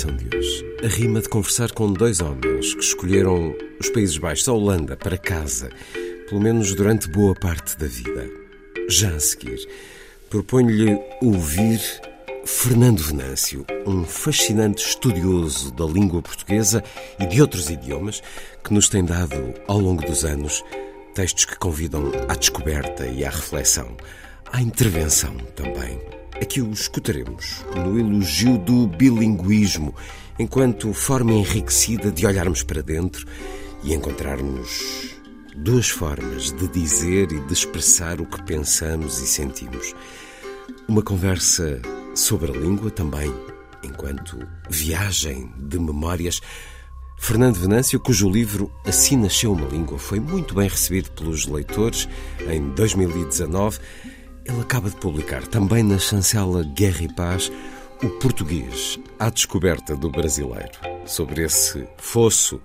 Emissão de hoje, a rima de conversar com dois homens que escolheram os Países Baixos, a Holanda, para casa, pelo menos durante boa parte da vida. Já a seguir, proponho-lhe ouvir Fernando Venâncio, um fascinante estudioso da língua portuguesa e de outros idiomas, que nos tem dado, ao longo dos anos, textos que convidam à descoberta e à reflexão, à intervenção também. Aqui o escutaremos no elogio do bilinguismo, enquanto forma enriquecida de olharmos para dentro e encontrarmos duas formas de dizer e de expressar o que pensamos e sentimos. Uma conversa sobre a língua também, enquanto viagem de memórias. Fernando Venâncio, cujo livro Assim Nasceu uma Língua foi muito bem recebido pelos leitores em 2019, ele acaba de publicar também na chancela Guerra e Paz o português à descoberta do brasileiro, sobre esse fosso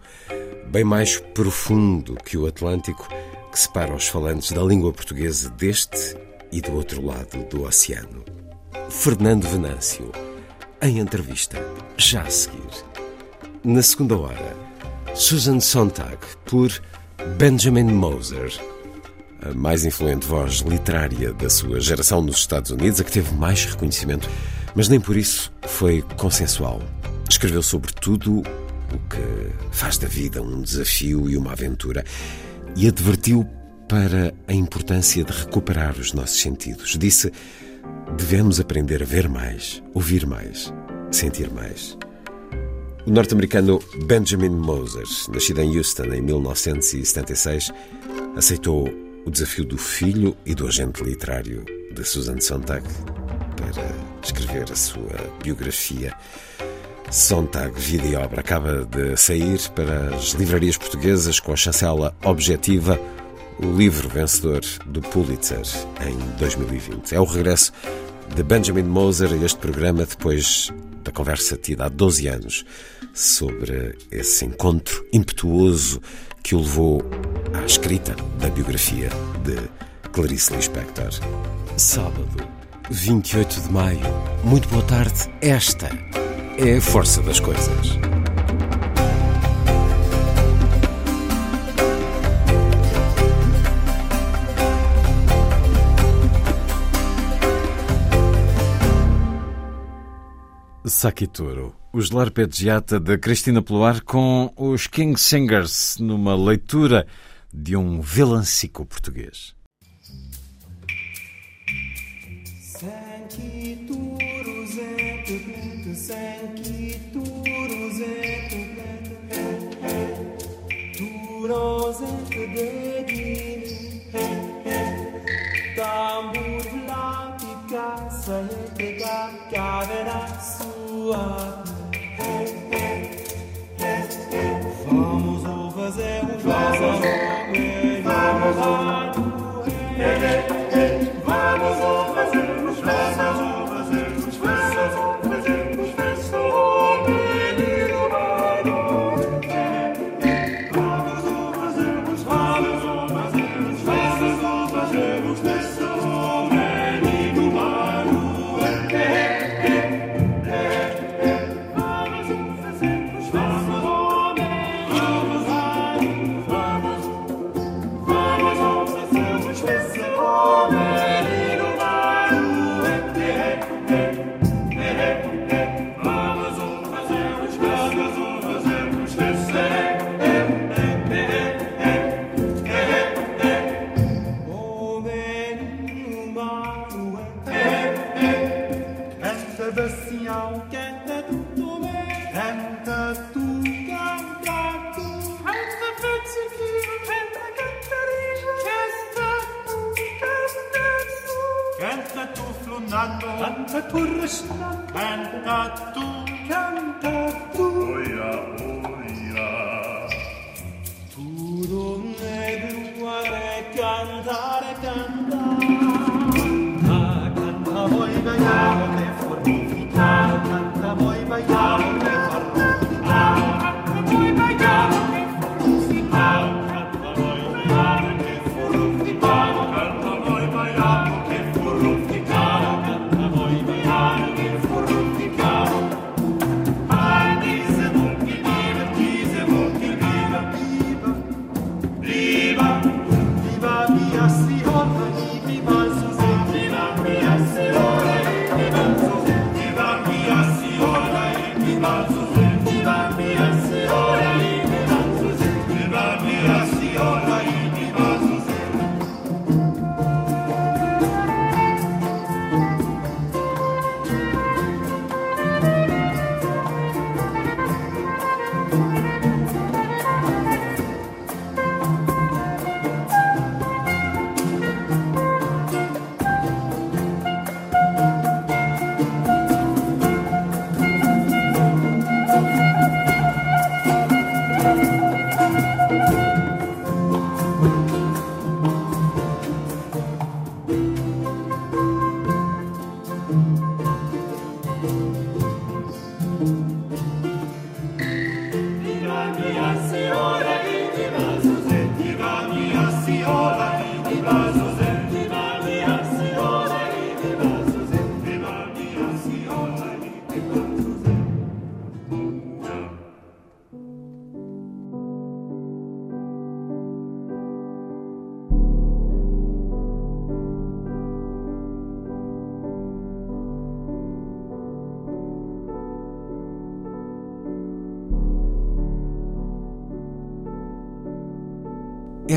bem mais profundo que o Atlântico que separa os falantes da língua portuguesa deste e do outro lado do oceano. Fernando Venâncio, em entrevista, já a seguir. Na segunda hora, Susan Sontag, por Benjamin Moser, a mais influente voz literária da sua geração nos Estados Unidos, a que teve mais reconhecimento, mas nem por isso foi consensual. Escreveu sobre tudo o que faz da vida um desafio e uma aventura e advertiu para a importância de recuperar os nossos sentidos. Disse: devemos aprender a ver mais, ouvir mais, sentir mais. O norte-americano Benjamin Moser, nascido em Houston em 1976, aceitou o desafio do filho e do agente literário de Susan Sontag para escrever a sua biografia. Sontag, Vida e Obra, acaba de sair para as livrarias portuguesas com a chancela Objetiva, o livro vencedor do Pulitzer em 2020. É o regresso de Benjamin Moser a este programa depois da conversa tida há 12 anos sobre esse encontro impetuoso que o levou à escrita da biografia de Clarice Lispector. Sábado, 28 de maio. Muito boa tarde. Esta é a força das coisas. Sakitoro, os Larpeggiata de Cristina Pluar com os King Singers numa leitura de um vilancico português. Vlatica să le plega chiavera sua Vamos o fazer um Vamos Vamos Vamos o fazer uns Vamos Saturno canta tu, canta tu. Oia, oia. Tu non hai duare cantare, cantare. Canta, canta voi, vaiamo, te canta voi, vaiamo.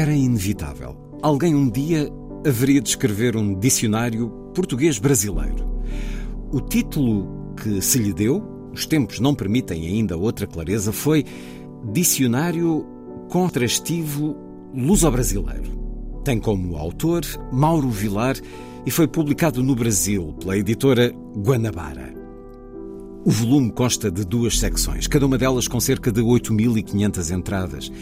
Era inevitável. Alguém um dia haveria de escrever um dicionário português brasileiro. O título que se lhe deu, os tempos não permitem ainda outra clareza, foi Dicionário Contrastivo Luso-Brasileiro. Tem como autor Mauro Vilar e foi publicado no Brasil pela editora Guanabara. O volume consta de duas secções, cada uma delas com cerca de 8.500 entradas.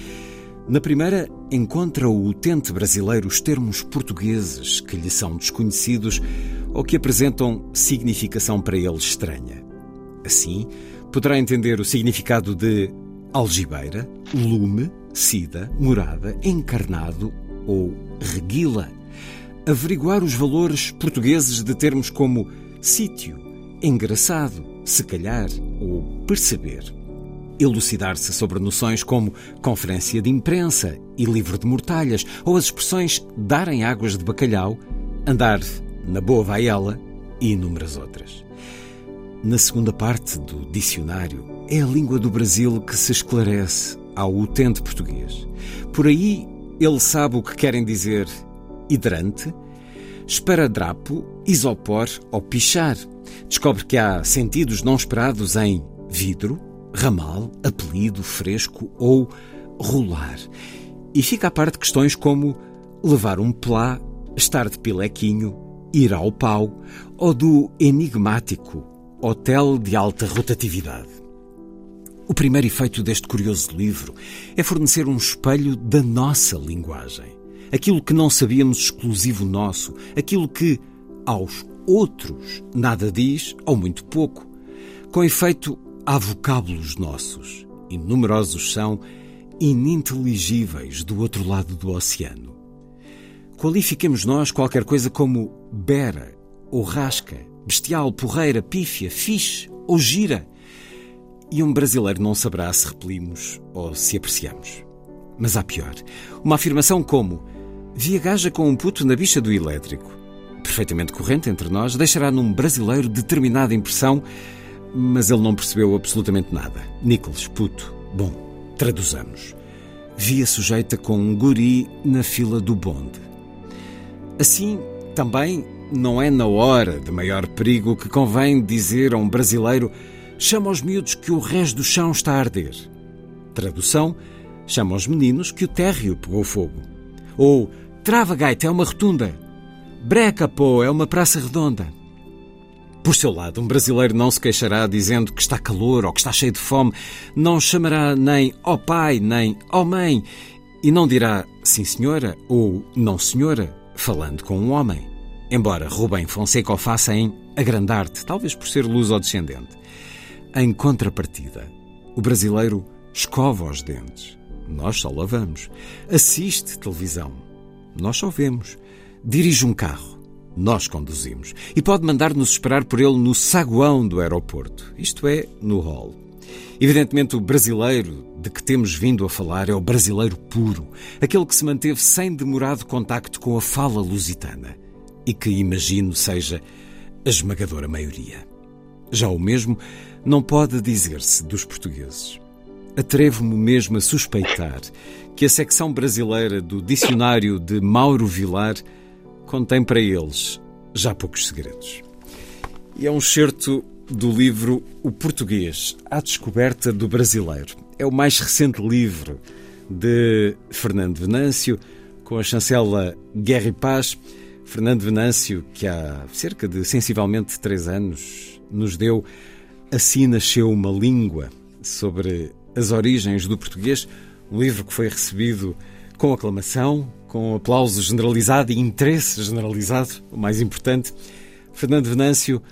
Na primeira, encontra o utente brasileiro os termos portugueses que lhe são desconhecidos ou que apresentam significação para ele estranha. Assim, poderá entender o significado de algibeira, lume, sida, morada, encarnado ou reguila. Averiguar os valores portugueses de termos como sítio, engraçado, se calhar ou perceber elucidar-se sobre noções como conferência de imprensa e livro de mortalhas, ou as expressões darem águas de bacalhau, andar na boa vai ela e inúmeras outras. Na segunda parte do dicionário, é a língua do Brasil que se esclarece ao utente português. Por aí, ele sabe o que querem dizer hidrante, esparadrapo, isopor ou pichar. Descobre que há sentidos não esperados em vidro, ramal, apelido, fresco ou rolar. E fica à parte questões como levar um plá, estar de pilequinho, ir ao pau ou do enigmático hotel de alta rotatividade. O primeiro efeito deste curioso livro é fornecer um espelho da nossa linguagem. Aquilo que não sabíamos exclusivo nosso, aquilo que aos outros nada diz ou muito pouco. Com efeito, há vocábulos nossos, e numerosos são, ininteligíveis do outro lado do oceano. Qualifiquemos nós qualquer coisa como bera ou rasca, bestial, porreira, pífia, fixe ou gira. E um brasileiro não saberá se repelimos ou se apreciamos. Mas há pior. Uma afirmação como via gaja com um puto na bicha do elétrico. Perfeitamente corrente entre nós, deixará num brasileiro determinada impressão, mas ele não percebeu absolutamente nada. Nicholas, puto. Bom, traduzamos. Via sujeita com um guri na fila do bonde. Assim, também, não é na hora de maior perigo que convém dizer a um brasileiro: chama aos miúdos que o resto do chão está a arder. Tradução: chama aos meninos que o térreo pegou fogo. Ou trava gaita é uma rotunda. Breca, pô, é uma praça redonda. Por seu lado, um brasileiro não se queixará dizendo que está calor ou que está cheio de fome, não chamará nem ó oh pai, nem ó oh mãe, e não dirá sim senhora ou não senhora, falando com um homem. Embora Rubem Fonseca o faça em agrandar-te, talvez por ser luz ou descendente. Em contrapartida, o brasileiro escova os dentes. Nós só lavamos. Assiste televisão. Nós só vemos. Dirige um carro. Nós conduzimos. E pode mandar-nos esperar por ele no saguão do aeroporto, isto é, no hall. Evidentemente, o brasileiro de que temos vindo a falar é o brasileiro puro, aquele que se manteve sem demorado contacto com a fala lusitana e que imagino seja a esmagadora maioria. Já o mesmo não pode dizer-se dos portugueses. Atrevo-me mesmo a suspeitar que a secção brasileira do Dicionário de Mauro Vilar contém para eles já poucos segredos. E é um certo do livro O Português, à descoberta do brasileiro. É o mais recente livro de Fernando Venâncio, com a chancela Guerra e Paz. Fernando Venâncio, que há cerca de sensivelmente três anos nos deu Assim Nasceu uma Língua, sobre as origens do português, um livro que foi recebido com aclamação, com aplauso generalizado e interesse generalizado, o mais importante. Fernando Venâncio,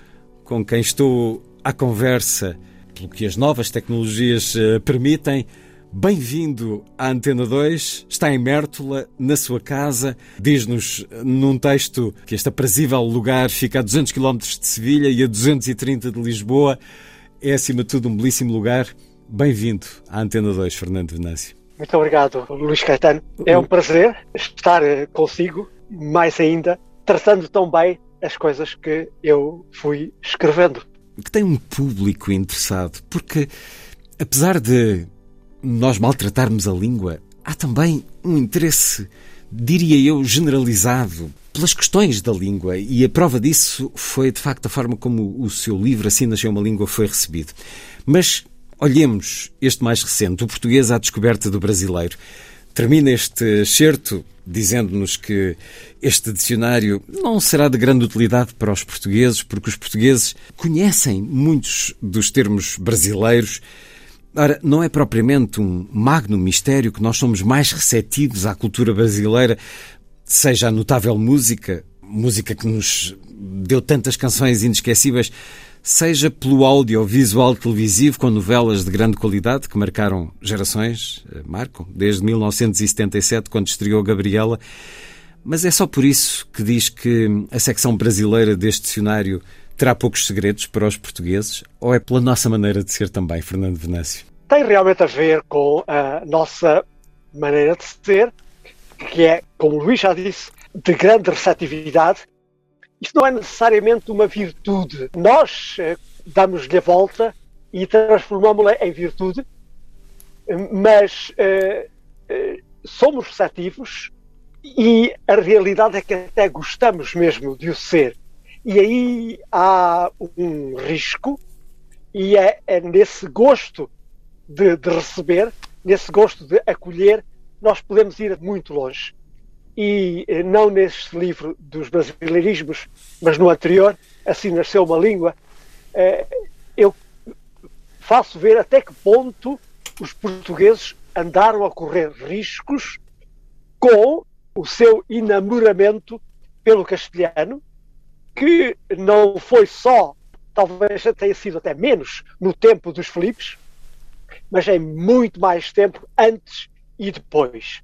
com quem estou à conversa, pelo que as novas tecnologias uh, permitem. Bem-vindo à Antena 2, está em Mértola, na sua casa. Diz-nos num texto que este aprazível lugar fica a 200 km de Sevilha e a 230 de Lisboa. É, acima de tudo, um belíssimo lugar. Bem-vindo à Antena 2, Fernando Venâncio. Muito obrigado, Luís Caetano. É um prazer estar eh, consigo, mais ainda, tratando tão bem as coisas que eu fui escrevendo. Que tem um público interessado, porque apesar de nós maltratarmos a língua, há também um interesse, diria eu, generalizado pelas questões da língua e a prova disso foi de facto a forma como o seu livro Assim Nasceu uma Língua foi recebido. Mas olhemos este mais recente, o português à descoberta do brasileiro. Termina este excerto dizendo-nos que este dicionário não será de grande utilidade para os portugueses, porque os portugueses conhecem muitos dos termos brasileiros. Ora, não é propriamente um magno mistério que nós somos mais receptivos à cultura brasileira, seja a notável música, música que nos deu tantas canções inesquecíveis, seja pelo audiovisual televisivo com novelas de grande qualidade que marcaram gerações, eh, marcam, desde 1977, quando estreou Gabriela. Mas é só por isso que diz que a secção brasileira deste dicionário terá poucos segredos para os portugueses? Ou é pela nossa maneira de ser também, Fernando Venâncio? Tem realmente a ver com a nossa maneira de ser, que é, como o Luís já disse, de grande receptividade isso não é necessariamente uma virtude. Nós eh, damos-lhe a volta e transformamos-la em virtude, mas eh, eh, somos receptivos e a realidade é que até gostamos mesmo de o ser. E aí há um risco, e é, é nesse gosto de, de receber, nesse gosto de acolher, nós podemos ir muito longe e eh, não neste livro dos brasileirismos, mas no anterior, assim nasceu uma língua, eh, eu faço ver até que ponto os portugueses andaram a correr riscos com o seu enamoramento pelo castelhano, que não foi só, talvez tenha sido até menos, no tempo dos Filipes, mas em muito mais tempo antes e depois.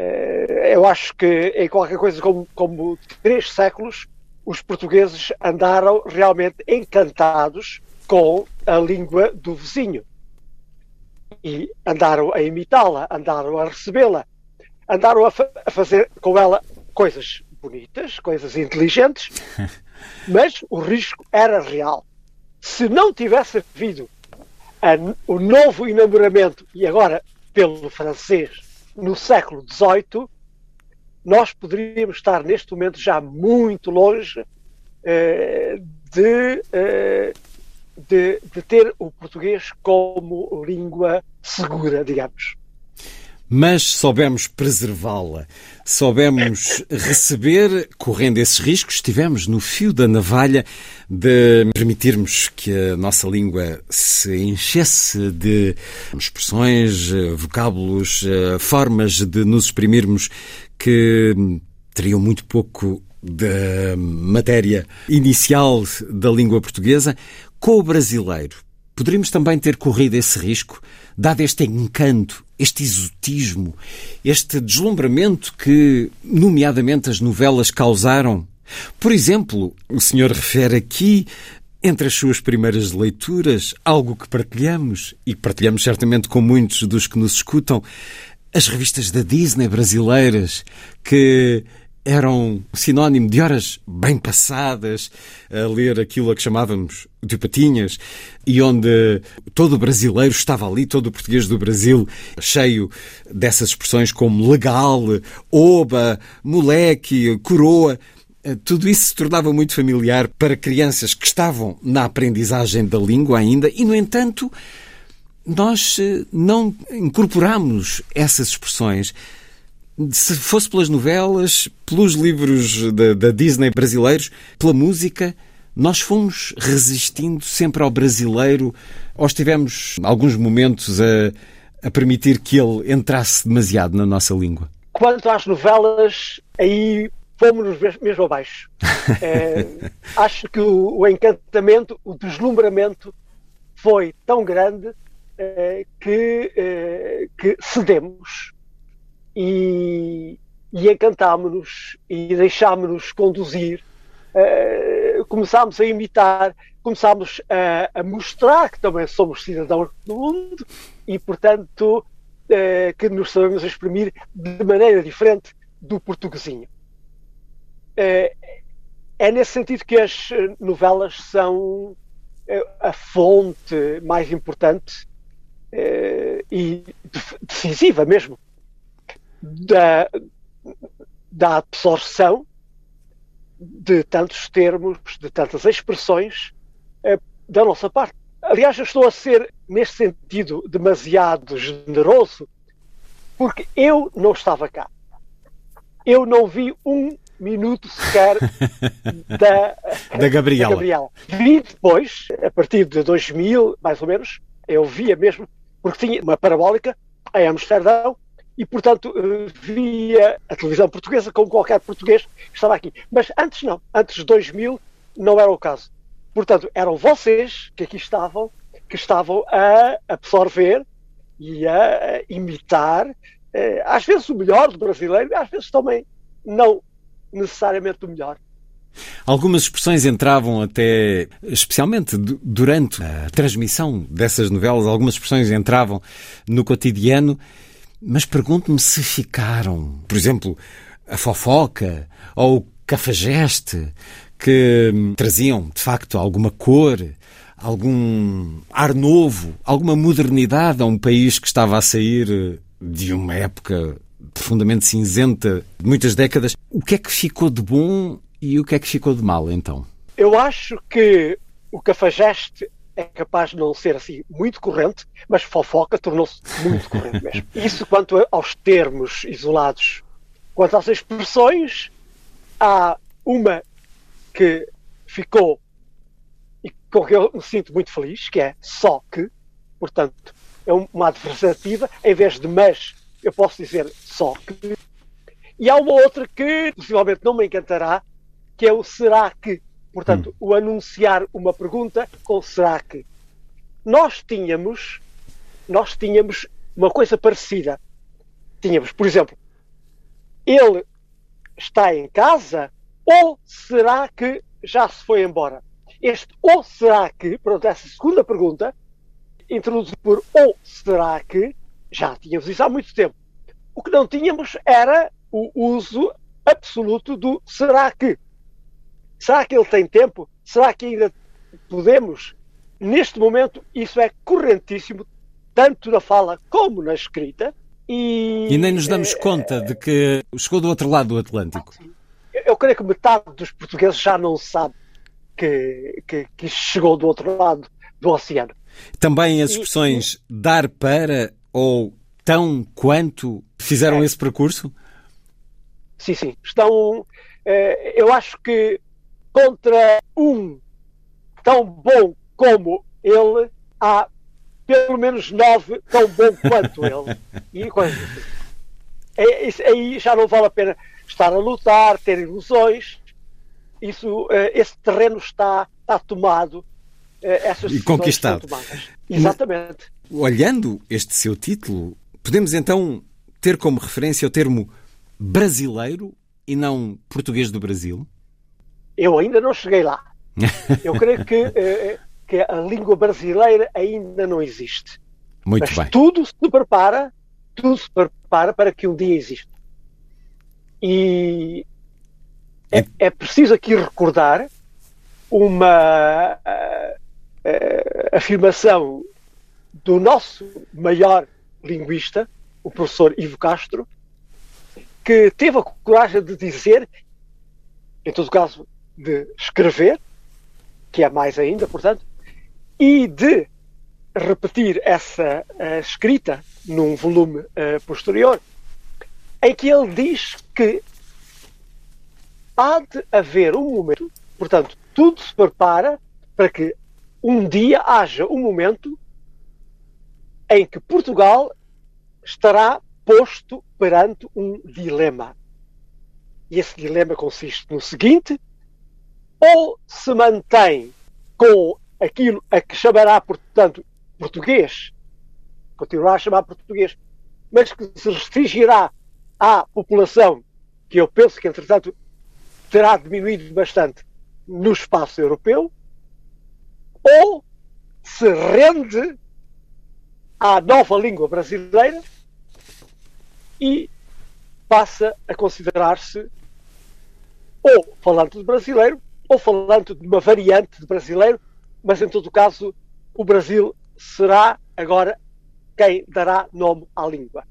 Eh, eu acho que em qualquer coisa como, como três séculos, os portugueses andaram realmente encantados com a língua do vizinho. E andaram a imitá-la, andaram a recebê-la, andaram a, fa a, fazer com ela coisas bonitas, coisas inteligentes, mas o risco era real. Se não tivesse havido a, o novo enamoramento, e agora pelo francês, no século XVIII, nós poderíamos estar neste momento já muito longe eh, de, eh, de, de ter o português como língua segura, digamos. Mas soubemos preservá-la, soubemos receber, correndo esses riscos, estivemos no fio da navalha de permitirmos que a nossa língua se enchesse de expressões, vocábulos, formas de nos exprimirmos que teriam muito pouco da matéria inicial da língua portuguesa. Com o brasileiro, poderíamos também ter corrido esse risco, dado este encanto, este exotismo, este deslumbramento que, nomeadamente, as novelas causaram. Por exemplo, o senhor refere aqui entre as suas primeiras leituras, algo que partilhamos, e partilhamos certamente com muitos dos que nos escutam, as revistas da Disney brasileiras, que eram sinónimo de horas bem passadas a ler aquilo a que chamávamos de patinhas e onde todo o brasileiro estava ali, todo o português do Brasil, cheio dessas expressões como legal, oba, moleque, coroa. Tudo isso se tornava muito familiar para crianças que estavam na aprendizagem da língua ainda e, no entanto, nós eh, não incorporamos essas expressões se fosse pelas novelas, pelos livros da, da, Disney brasileiros, pela música, nós fomos resistindo sempre ao brasileiro ou estivemos, alguns momentos, a, a permitir que ele entrasse demasiado na nossa língua? Quanto às novelas, aí fomos mesmo abaixo. é, acho que o, o, encantamento, o deslumbramento foi tão grande é, que, é, que cedemos e, e encantámos-nos e deixámos-nos conduzir. Uh, começámos a imitar, começámos a, a, mostrar que também somos cidadãos do mundo e, portanto, uh, que nos sabemos exprimir de maneira diferente do portuguesinho. Uh, é nesse sentido que as novelas são a fonte mais importante e decisiva mesmo da, da absorção de tantos termos, de tantas expressões eh, da nossa parte. Aliás, eu estou a ser, neste sentido, demasiado generoso, porque eu não estava cá. Eu não vi um minuto sequer da, da, Gabriela. da Gabriela. Vi depois, a partir de 2000, mais ou menos, eu via mesmo, porque tinha uma parabólica em Amsterdão, e, portanto, eh, via a televisão portuguesa como qualquer português que estava aqui. Mas antes não, antes de 2000 não era o caso. Portanto, eram vocês que aqui estavam, que estavam a absorver e a imitar, eh, às vezes o melhor do brasileiro, às vezes também não necessariamente o melhor. Algumas expressões entravam até, especialmente durante a transmissão dessas novelas, algumas expressões entravam no cotidiano mas pergunto-me se ficaram, por exemplo, a fofoca ou o cafajeste, que traziam, de facto, alguma cor, algum ar novo, alguma modernidade a um país que estava a sair de uma época profundamente cinzenta de muitas décadas. O que é que ficou de bom e o que é que ficou de mal, então? Eu acho que o cafajeste é capaz de não ser assim muito corrente, mas fofoca tornou-se muito corrente mesmo. Isso quanto aos termos isolados. Quanto às expressões, há uma que ficou e com que eu me sinto muito feliz, que é só que, portanto, é uma adversativa, em vez de mas, eu posso dizer só que. E há uma outra que possivelmente não me encantará, que é o será que. Portanto, hum. o anunciar uma pergunta com será que. Nós tínhamos, nós tínhamos uma coisa parecida. Tínhamos, por exemplo, ele está em casa ou será que já se foi embora? Este ou será que, pronto, essa segunda pergunta, introduzido por ou será que, já tínhamos isso há muito tempo. O que não tínhamos era o uso absoluto do será que. Será que ele tem tempo? Será que ainda podemos? Neste momento, isso é correntíssimo, tanto na fala como na escrita. E, e nem nos damos é, conta de que chegou do outro lado do Atlântico. Eu creio que metade dos portugueses já não sabe que, que, que chegou do outro lado do oceano. Também as expressões dar para ou tão quanto fizeram É. esse percurso? Sim, sim. Estão. eh, eu acho que contra um tão bom como ele, há pelo menos nove tão bom quanto ele. E assim. É, isso- aí já não vale a pena estar a lutar, ter ilusões. Isso, eh, esse terreno está, está tomado. eh, essas E conquistado. Exatamente. Olhando este seu título, podemos então ter como referência o termo brasileiro e não português do Brasil? Eu ainda não cheguei lá. Eu creio que, eh, que a língua brasileira ainda não existe. Muito Mas bem. tudo se prepara, tudo se prepara para que um dia exista. E é, é preciso aqui recordar uma ah, ah, afirmação do nosso maior linguista, o professor Ivo Castro, que teve a coragem de dizer, em todo caso, de escrever, que é mais ainda, portanto, e de repetir essa eh, escrita num volume eh, posterior, em que ele diz que há de haver um momento, portanto, tudo se prepara para que um dia haja um momento em que Portugal estará posto perante um dilema. E esse dilema consiste no seguinte: ou se mantém com aquilo a que chamará, portanto, português, continuará a chamar português, mas que se restringirá à população, que eu penso que, entretanto, terá diminuído bastante no espaço europeu, ou se rende à nova língua brasileira e passa a considerar-se ou falante de brasileiro ou falante de uma variante de brasileiro, mas em todo caso o Brasil será agora quem dará nome à língua.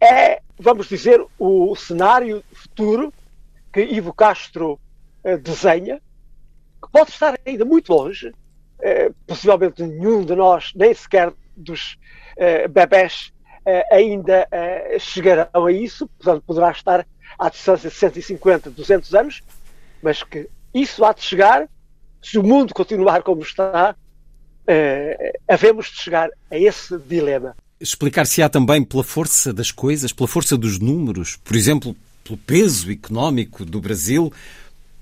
É, vamos dizer, o cenário futuro que Ivo Castro eh, desenha, que pode estar ainda muito longe, eh, possivelmente nenhum de nós, nem sequer dos eh, bebés, eh, ainda eh, chegarão a isso, portanto poderá estar à distância de 150, 200 anos, mas que isso há de chegar, se o mundo continuar como está, eh, havemos de chegar a esse dilema. Explicar-se-á também pela força das coisas, pela força dos números, por exemplo, pelo peso económico do Brasil,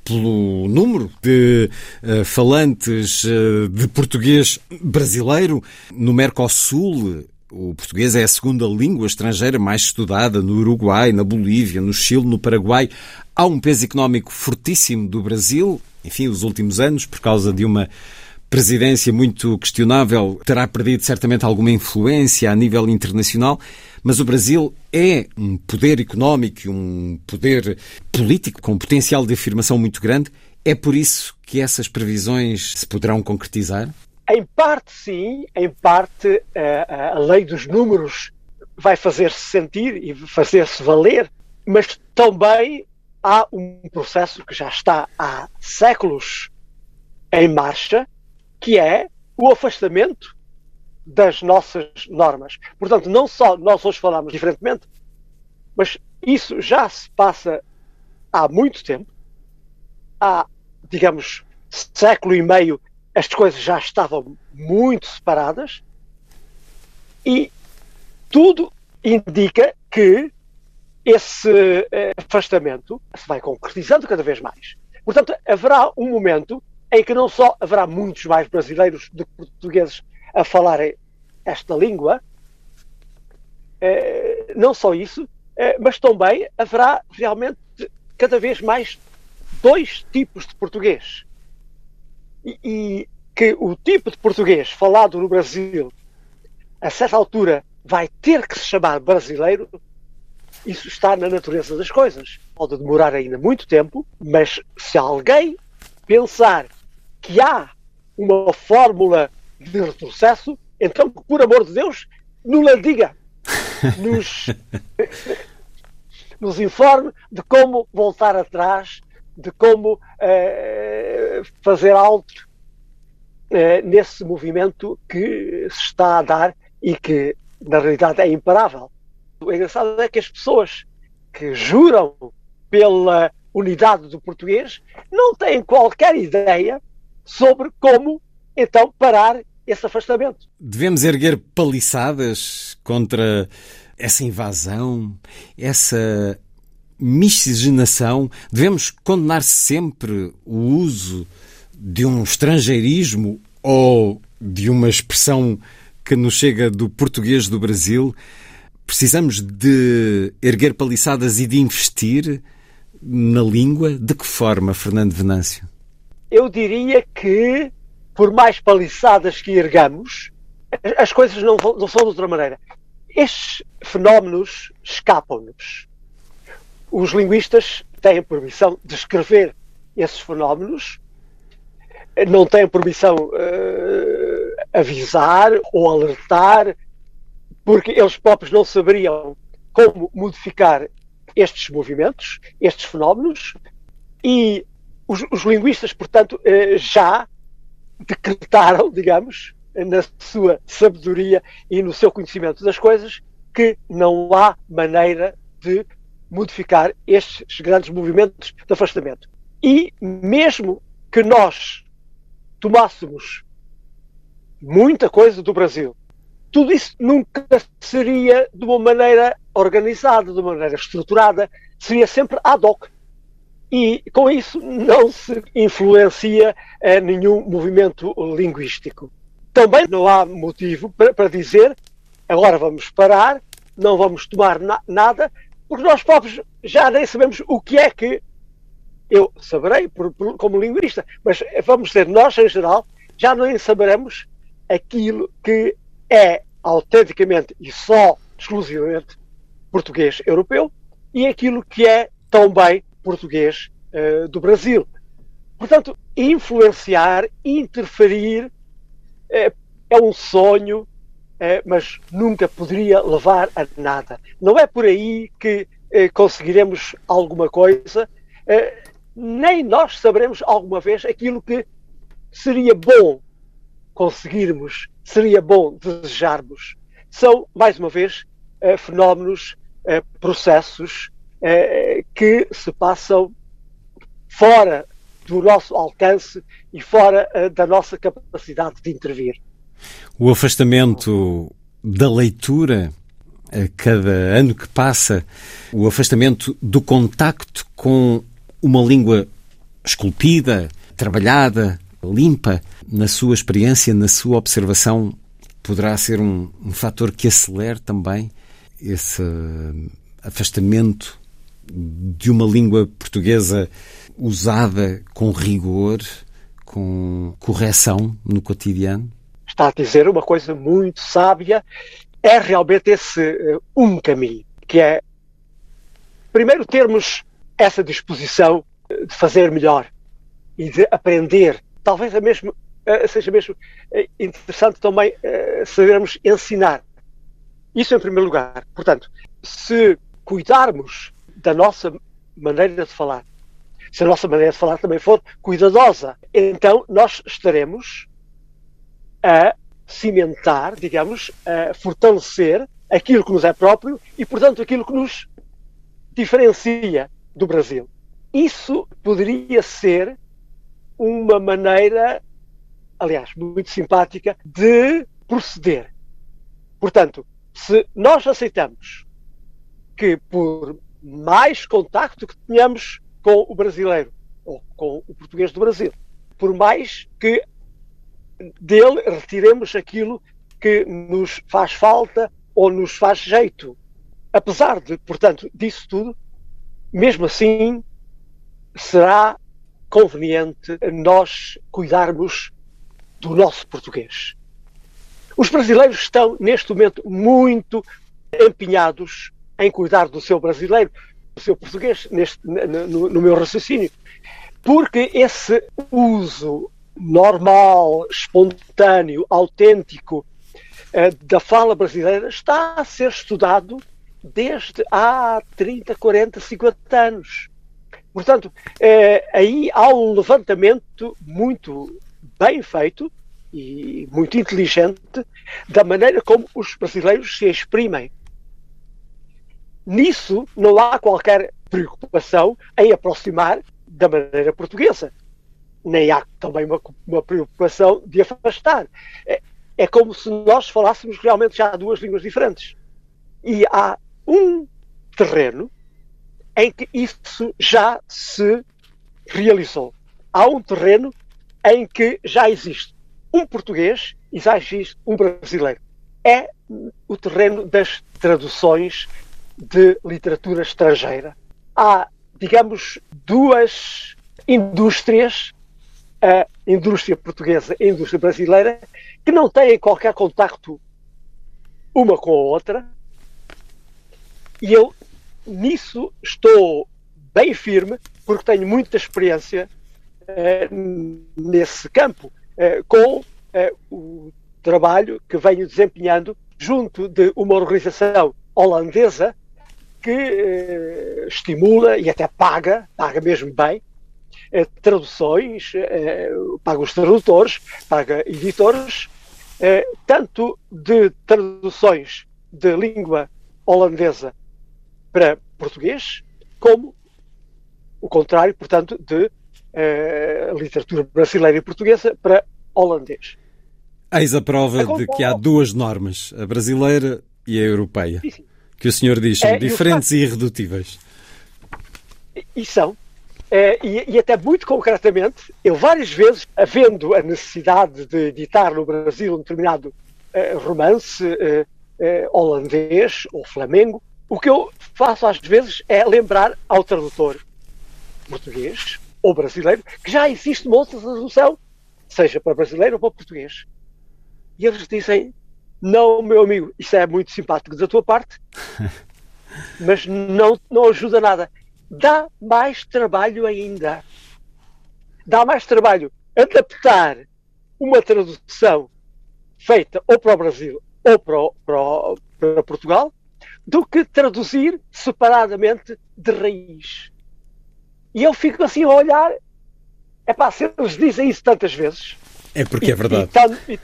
pelo número de eh, falantes eh, de português brasileiro no Mercosul. O português é a segunda língua estrangeira mais estudada no Uruguai, na Bolívia, no Chile, no Paraguai. Há um peso económico fortíssimo do Brasil, enfim, os últimos anos, por causa de uma presidência muito questionável, terá perdido certamente alguma influência a nível internacional, mas o Brasil é um poder económico, um poder político com um potencial de afirmação muito grande. É por isso que essas previsões se poderão concretizar? Em parte, sim, em parte, eh, a, a lei dos números vai fazer-se sentir e fazer-se valer, mas também há um processo que já está há séculos em marcha, que é o afastamento das nossas normas. Portanto, não só nós hoje falamos diferentemente, mas isso já se passa há muito tempo, há, digamos, século e meio, as coisas já estavam muito separadas e tudo indica que esse eh, afastamento se vai concretizando cada vez mais. Portanto, haverá um momento em que não só haverá muitos mais brasileiros do que portugueses a falarem esta língua, eh, não só isso, eh, mas também haverá realmente cada vez mais dois tipos de português. E, e que o tipo de português falado no Brasil, a certa altura, vai ter que se chamar brasileiro, isso está na natureza das coisas. Pode demorar ainda muito tempo, mas se alguém pensar que há uma fórmula de retrocesso, então, por amor de Deus, não la diga. Nos, nos informe de como voltar atrás, de como eh, eh, fazer alto eh, nesse movimento que se está a dar e que, na realidade, é imparável. O engraçado é que as pessoas que juram pela unidade do português não têm qualquer ideia sobre como, então, parar esse afastamento. Devemos erguer paliçadas contra essa invasão, essa miscigenação? Devemos condenar sempre o uso de um estrangeirismo ou de uma expressão que nos chega do português do Brasil? Precisamos de erguer paliçadas e de investir na língua? De que forma, Fernando Venâncio? Eu diria que, por mais paliçadas que ergamos, as coisas não, não são de outra maneira. Estes fenómenos escapam-nos. Os linguistas têm permissão de escrever esses fenómenos, não têm permissão uh, avisar ou alertar, porque eles próprios não saberiam como modificar estes movimentos, estes fenómenos, e os, os linguistas, portanto, uh, já decretaram, digamos, na sua sabedoria e no seu conhecimento das coisas, que não há maneira de modificar estes grandes movimentos de afastamento. E mesmo que nós tomássemos muita coisa do Brasil, tudo isso nunca seria de uma maneira organizada, de uma maneira estruturada, seria sempre ad hoc. E com isso não se influencia eh, nenhum movimento linguístico também não há motivo para, para dizer agora vamos parar, não vamos tomar na, nada, porque nós próprios já nem sabemos o que é que eu saberei por, por, como linguista, mas vamos dizer, nós em geral já nem saberemos aquilo que é autenticamente e só exclusivamente português europeu e aquilo que é também português uh, do Brasil. Portanto, influenciar, interferir é, é um sonho, mas nunca poderia levar a nada. Não é por aí que é, conseguiremos alguma coisa, é, nem nós saberemos alguma vez aquilo que seria bom conseguirmos, seria bom desejarmos. São, mais uma vez, fenómenos, processos que se passam fora do nosso alcance e fora da nossa capacidade de intervir. O afastamento da leitura a cada ano que passa, o afastamento do contacto com uma língua esculpida, trabalhada, limpa, na sua experiência, na sua observação, poderá ser um, um fator que acelere também esse afastamento de uma língua portuguesa usada com rigor, com correção no cotidiano? Está a dizer uma coisa muito sábia. É realmente esse uh, um caminho, que é, primeiro, termos essa disposição de fazer melhor e de aprender. Talvez é mesmo, uh, seja mesmo interessante também sabermos ensinar. Isso em primeiro lugar. Portanto, se cuidarmos da nossa maneira de falar, se a nossa maneira de falar também for cuidadosa, então nós estaremos a cimentar, digamos, a fortalecer aquilo que nos é próprio e, portanto, aquilo que nos diferencia do Brasil. Isso poderia ser uma maneira, aliás, muito simpática, de proceder. Portanto, se nós aceitamos que por mais contacto que tenhamos com o brasileiro ou com o português do Brasil. Por mais que dele retiremos aquilo que nos faz falta ou nos faz jeito. Apesar de, portanto, disso tudo, mesmo assim, será conveniente nós cuidarmos do nosso português. Os brasileiros estão, neste momento, muito empenhados em cuidar do seu brasileiro, do seu português, neste, no, no meu raciocínio. Porque esse uso normal, espontâneo, autêntico uh, da fala brasileira está a ser estudado desde há 30, 40, 50 anos. Portanto, eh, aí há um levantamento muito bem feito e muito inteligente da maneira como os brasileiros se exprimem. Nisso não há qualquer preocupação em aproximar da maneira portuguesa. Nem há também uma, uma preocupação de afastar. É, é como se nós falássemos realmente já duas línguas diferentes. E há um terreno em que isso já se realizou. Há um terreno em que já existe um português e já existe um brasileiro. É o terreno das traduções de literatura estrangeira. Há, digamos, duas indústrias, a indústria portuguesa e a indústria brasileira, que não têm qualquer contacto uma com a outra. E eu nisso estou bem firme, porque tenho muita experiência eh, nesse campo, eh, com eh, o trabalho que venho desempenhando junto de uma organização holandesa que estimula e até paga, paga mesmo bem, eh, traduções, eh, paga os tradutores, paga editores, eh, tanto de traduções de língua holandesa para português, como o contrário, portanto, de eh, literatura brasileira e portuguesa para holandês. Eis a prova de que há duas normas, a brasileira e a europeia, Sim, sim. que o senhor diz são É, e o diferentes e irredutíveis. E são. Eh, e, e até muito concretamente, eu várias vezes, havendo a necessidade de editar no Brasil um determinado eh, romance eh, eh, holandês ou flamengo, o que eu faço às vezes é lembrar ao tradutor português ou brasileiro que já existe uma outra tradução, seja para brasileiro ou para português. E eles dizem: Não, meu amigo, isso é muito simpático da tua parte, mas não, não ajuda nada. Dá mais trabalho ainda. Dá mais trabalho adaptar uma tradução feita ou para o Brasil ou para, para para Portugal do que traduzir separadamente de raiz. E eu fico assim a olhar. É pá, se eles dizem isso tantas vezes. É porque é verdade. E, e-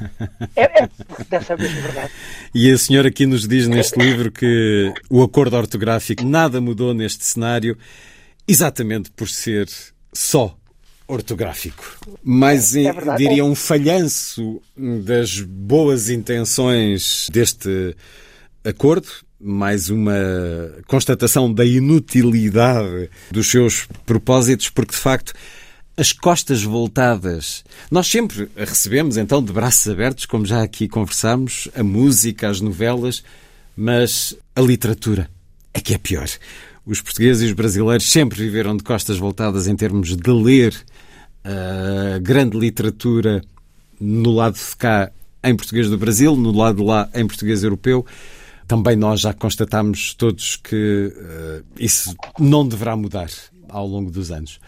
é, é, deve ser mesmo verdade. E a senhora aqui nos diz neste livro que o acordo ortográfico nada mudou neste cenário, exatamente por ser só ortográfico. Mais, É verdade. diria, um falhanço das boas intenções deste acordo, mais uma constatação da inutilidade dos seus propósitos, porque de facto as costas voltadas. Nós sempre recebemos então de braços abertos, como já aqui conversámos, a música, as novelas, mas a literatura é que é pior. Os portugueses e os brasileiros sempre viveram de costas voltadas em termos de ler a grande literatura no lado de cá em português do Brasil, no lado de lá em português europeu. Também nós já constatámos todos que eh, isso não deverá mudar ao longo dos anos.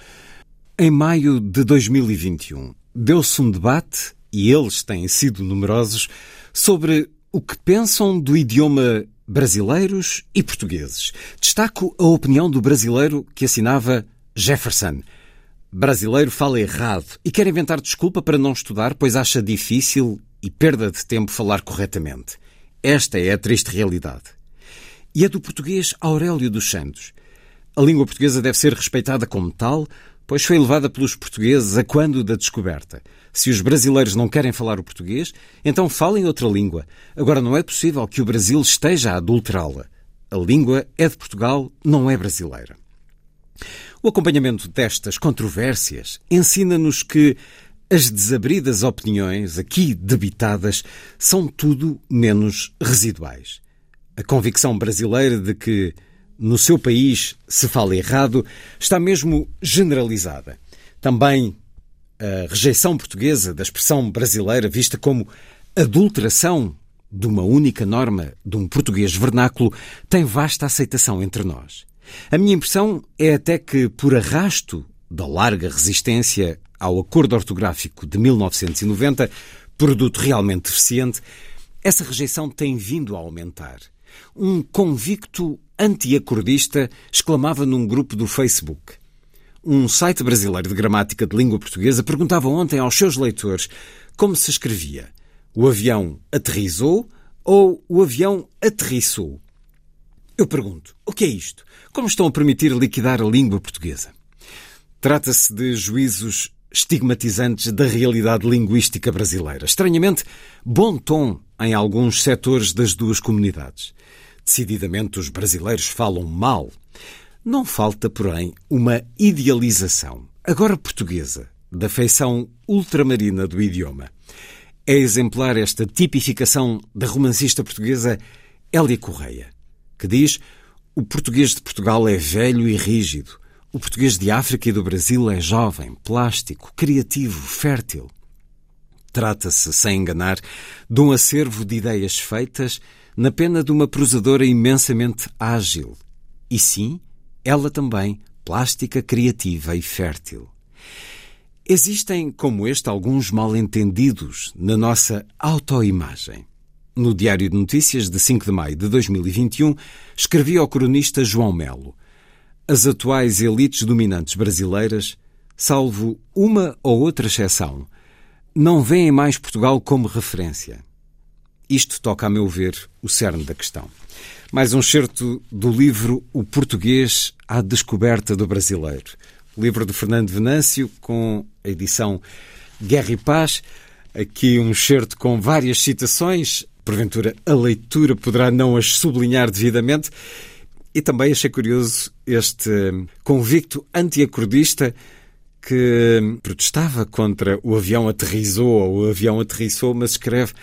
Em maio de 2021, deu-se um debate, e eles têm sido numerosos, sobre o que pensam do idioma brasileiros e portugueses. Destaco a opinião do brasileiro que assinava Jefferson. Brasileiro fala errado e quer inventar desculpa para não estudar, pois acha difícil e perda de tempo falar corretamente. Esta é a triste realidade. E a do português Aurélio dos Santos. A língua portuguesa deve ser respeitada como tal, pois foi levada pelos portugueses a quando da descoberta. Se os brasileiros não querem falar o português, então falem outra língua. Agora não é possível que o Brasil esteja a adulterá-la. A língua é de Portugal, não é brasileira. O acompanhamento destas controvérsias ensina-nos que as desabridas opiniões aqui debitadas são tudo menos residuais. A convicção brasileira de que no seu país se fala errado está mesmo generalizada. Também a rejeição portuguesa da expressão brasileira vista como adulteração de uma única norma de um português vernáculo tem vasta aceitação entre nós. A minha impressão é até que, por arrasto da larga resistência ao acordo ortográfico de 1990, produto realmente deficiente, essa rejeição tem vindo a aumentar. Um convicto anti-acordista exclamava num grupo do Facebook: Um site brasileiro de gramática de língua portuguesa perguntava ontem aos seus leitores como se escrevia: o avião aterrizou ou o avião aterrissou? Eu pergunto: o que é isto? Como estão a permitir liquidar a língua portuguesa? Trata-se de juízos estigmatizantes da realidade linguística brasileira. Estranhamente, bom tom em alguns setores das duas comunidades. Decididamente, os brasileiros falam mal. Não falta, porém, uma idealização, agora portuguesa, da feição ultramarina do idioma. É exemplar esta tipificação da romancista portuguesa Hélia Correia, que diz: o português de Portugal é velho e rígido, o português de África e do Brasil é jovem, plástico, criativo, fértil. Trata-se, sem enganar, de um acervo de ideias feitas na pena de uma prosadora imensamente ágil. E sim, ela também plástica, criativa e fértil. Existem, como este, alguns mal-entendidos na nossa autoimagem. No Diário de Notícias de 5 de maio de 2021, escrevia o cronista João Melo: As atuais elites dominantes brasileiras, salvo uma ou outra exceção, não veem mais Portugal como referência. Isto toca, a meu ver, o cerne da questão. Mais um certo do livro O Português à Descoberta do Brasileiro. Livro de Fernando Venâncio, com a edição Guerra e Paz. Aqui um certo com várias citações. Porventura a leitura poderá não as sublinhar devidamente. E também achei curioso este convicto antiacordista que protestava contra o avião aterrizou ou o avião aterrissou, mas escreve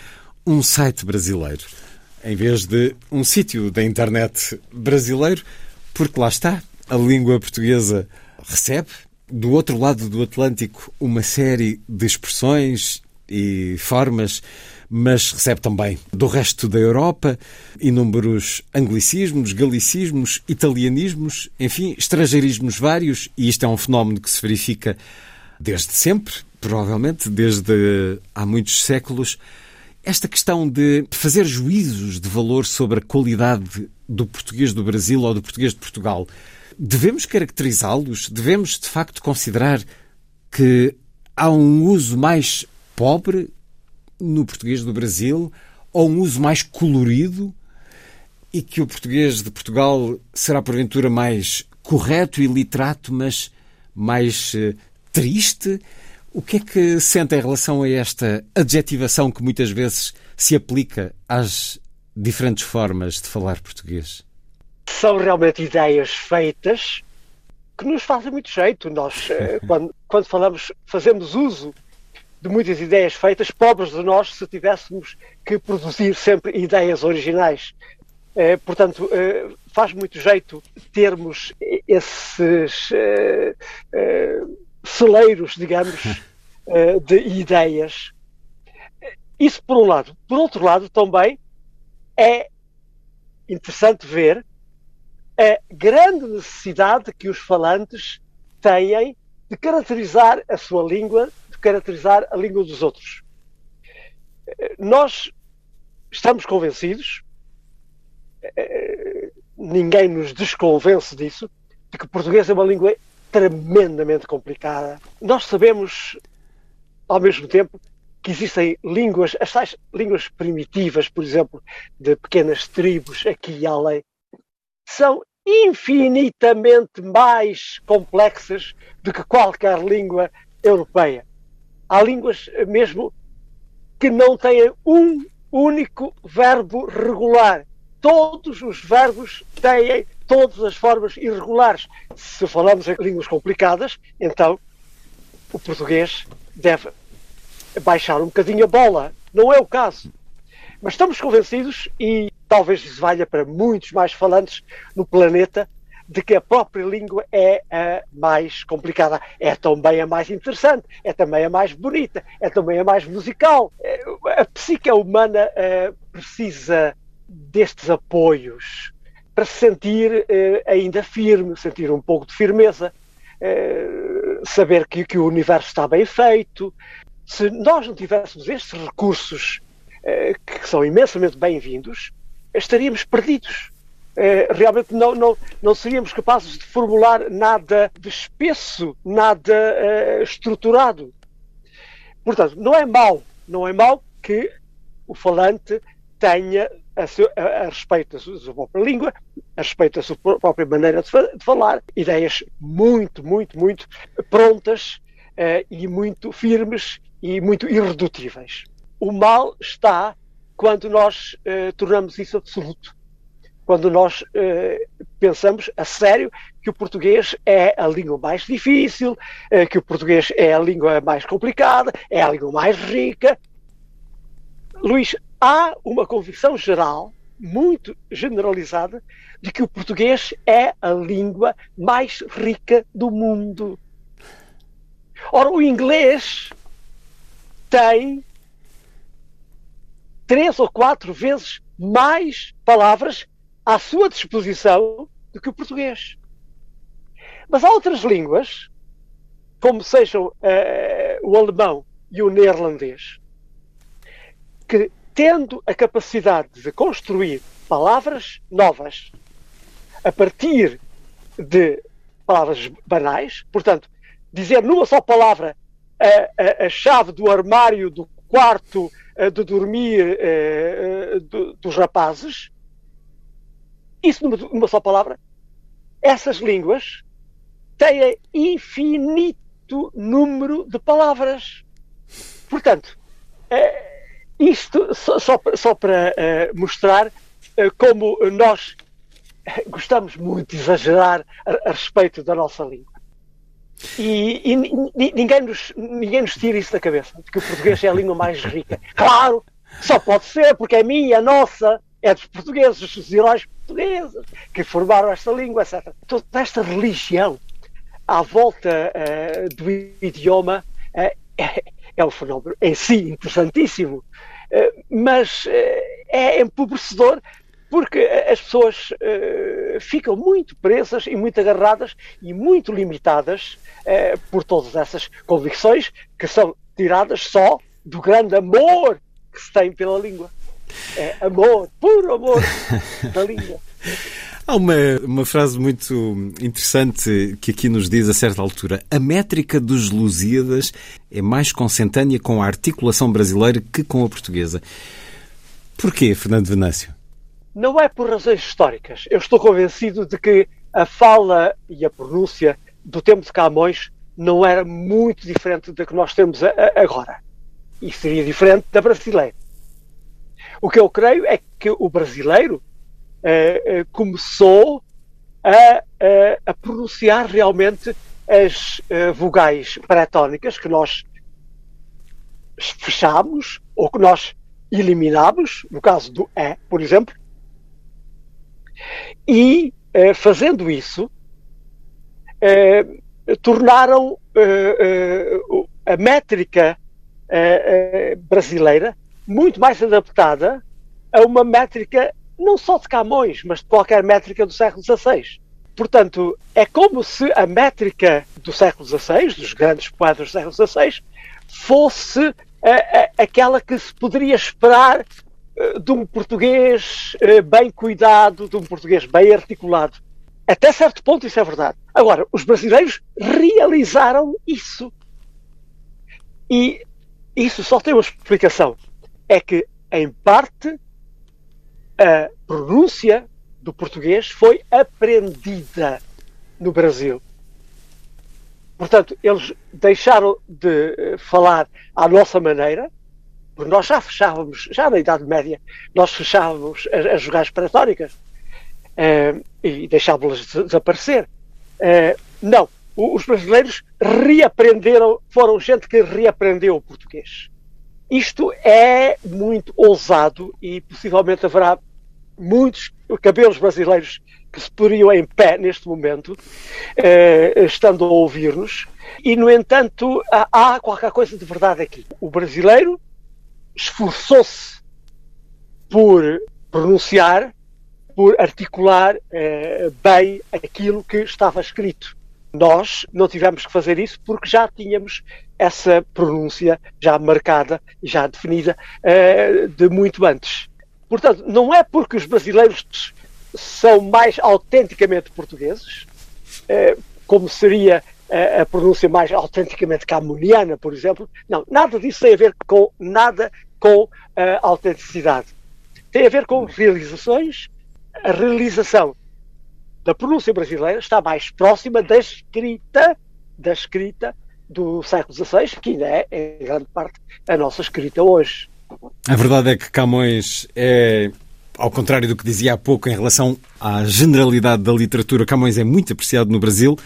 um site brasileiro em vez de um sítio da internet brasileiro, porque lá está, a língua portuguesa recebe do outro lado do Atlântico uma série de expressões e formas, mas recebe também do resto da Europa inúmeros anglicismos, galicismos, italianismos, enfim, estrangeirismos vários, e isto é um fenómeno que se verifica desde sempre, provavelmente, desde há muitos séculos. Esta questão de fazer juízos de valor sobre a qualidade do português do Brasil ou do português de Portugal, devemos caracterizá-los? Devemos, de facto, considerar que há um uso mais pobre no português do Brasil ou um uso mais colorido e que o português de Portugal será, porventura, mais correto e literato, mas mais uh, triste? O que é que sente em relação a esta adjetivação que muitas vezes se aplica às diferentes formas de falar português? São realmente ideias feitas que nos fazem muito jeito. Nós, quando, quando falamos, fazemos uso de muitas ideias feitas, pobres de nós se tivéssemos que produzir sempre ideias originais. portanto, faz muito jeito termos esses celeiros, digamos, de ideias. Isso por um lado. Por outro lado, também é interessante ver a grande necessidade que os falantes têm de caracterizar a sua língua, de caracterizar a língua dos outros. Nós estamos convencidos, ninguém nos desconvence disso, de que o português é uma língua tremendamente complicada. Nós sabemos, ao mesmo tempo, que existem línguas, as tais línguas primitivas, por exemplo, de pequenas tribos aqui e além, são infinitamente mais complexas do que qualquer língua europeia. Há línguas mesmo que não têm um único verbo regular. Todos os verbos têm todas as formas irregulares. Se falamos em línguas complicadas, então o português deve baixar um bocadinho a bola. Não é o caso. Mas estamos convencidos, e talvez isso valha para muitos mais falantes no planeta, de que a própria língua é a mais complicada. É também a mais interessante, é também a mais bonita, é também a mais musical. A psique humana uh, precisa destes apoios para se sentir uh, ainda firme, sentir um pouco de firmeza, uh, saber que, que, o universo está bem feito. Se nós não tivéssemos estes recursos, uh, que são imensamente bem-vindos, estaríamos perdidos. eh, realmente não, não, não seríamos capazes de formular nada de espesso, nada eh, estruturado. Portanto, não é mau, não é mau que o falante tenha a, seu, a, a respeito da sua, da sua própria língua, a respeito da sua pró- própria maneira de, de falar, ideias muito, muito, muito prontas eh, e muito firmes e muito irredutíveis. O mal está quando nós eh, tornamos isso absoluto. Quando nós eh, pensamos a sério que o português é a língua mais difícil, eh, que o português é a língua mais complicada, é a língua mais rica. Luís, há uma convicção geral, muito generalizada, de que o português é a língua mais rica do mundo. Ora, o inglês tem três ou quatro vezes mais palavras à sua disposição do que o português. Mas há outras línguas, como sejam eh, o alemão e o neerlandês, que, tendo a capacidade de construir palavras novas a partir de palavras banais, portanto, dizer numa só palavra a, a- a chave do armário do quarto de dormir do- dos rapazes, isso numa, numa só palavra, essas línguas têm infinito número de palavras. Portanto, eh, isto só, só, só para eh, mostrar eh, como nós eh, gostamos muito de exagerar a, a respeito da nossa língua. E, e ni- ni- ninguém, nos, ninguém nos tira isso da cabeça, que o português é a língua mais rica. Claro, só pode ser, porque é minha, é nossa, é dos portugueses, dos heróis portugueses, que formaram esta língua, etc. Toda esta religião à volta eh, do idioma é, é um fenómeno em si interessantíssimo, eh, mas eh, é empobrecedor porque as pessoas eh, ficam muito presas e muito agarradas e muito limitadas eh, por todas essas convicções que são tiradas só do grande amor que se tem pela língua. É amor, puro amor da língua. Há uma, uma frase muito interessante que aqui nos diz a certa altura: a métrica dos Lusíadas é mais consentânea com a articulação brasileira que com a portuguesa. Porquê, Fernando Venâncio? não é por razões históricas. Eu estou convencido de que a fala e a pronúncia do tempo de Camões não era muito diferente da que nós temos a- a- agora. E seria diferente da brasileira. O que eu creio é que o brasileiro eh, eh, começou a, a- pronunciar realmente as eh, vogais paratónicas que nós fechamos ou que nós eliminamos, no caso do E, por exemplo, e fazendo isso tornaram a métrica brasileira muito mais adaptada a uma métrica não só de Camões, mas de qualquer métrica do século XVI. Portanto, é como se a métrica do século XVI, dos grandes poetas do século XVI, fosse eh, eh, aquela que se poderia esperar eh, de um português bem cuidado, de um português bem articulado. Até certo ponto isso é verdade. Agora, os brasileiros realizaram isso. E isso só tem uma explicação. É que, em parte, a pronúncia do português foi aprendida no Brasil. Portanto, eles deixaram de eh, falar à nossa maneira, porque nós já fechávamos, já na Idade Média, nós fechávamos as, as vogais paratóricas eh, e deixávamos-las des- desaparecer. Eh, não, os brasileiros reaprenderam, foram gente que reaprendeu o português. Isto é muito ousado e possivelmente haverá muitos cabelos brasileiros que se poriam em pé neste momento, eh, estando a ouvir-nos, e no entanto há, há qualquer coisa de verdade aqui. O brasileiro esforçou-se por pronunciar, por articular eh, bem aquilo que estava escrito. Nós não tivemos que fazer isso porque já tínhamos essa pronúncia já marcada já definida eh, de muito antes. Portanto, não é porque os brasileiros são mais autenticamente portugueses, eh, como seria a, a pronúncia mais autenticamente camuniana, por exemplo. Não, nada disso tem a ver com nada com a autenticidade. Tem a ver com realizações. A realização da pronúncia brasileira está mais próxima da escrita, da escrita do século XVI, que ainda é, em grande parte, a nossa escrita hoje. A verdade é que Camões é, ao contrário do que dizia há pouco em relação à generalidade da literatura, Camões é muito apreciado no Brasil,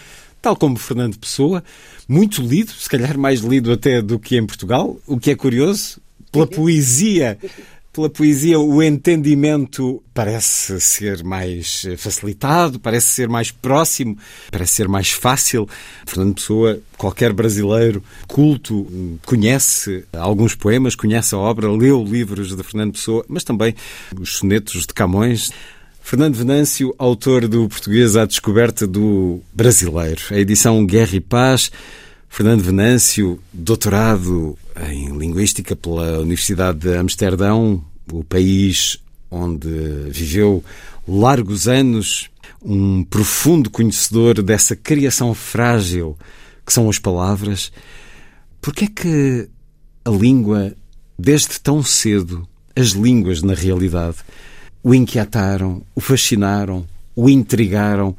tal como Fernando Pessoa, muito lido, se calhar mais lido até do que em Portugal, o que é curioso, pela poesia pela poesia, o entendimento parece ser mais facilitado, parece ser mais próximo, parece ser mais fácil. Fernando Pessoa, qualquer brasileiro culto, conhece alguns poemas, conhece a obra, leu livros de Fernando Pessoa, mas também os sonetos de Camões. Fernando Venâncio, autor do Português à Descoberta do Brasileiro, a edição Guerra e Paz. Fernando Venâncio, doutorado em Linguística pela Universidade de Amsterdão, o país onde viveu largos anos, um profundo conhecedor dessa criação frágil que são as palavras. Por que é que a língua, desde tão cedo, as línguas na realidade, o inquietaram, o fascinaram, o intrigaram,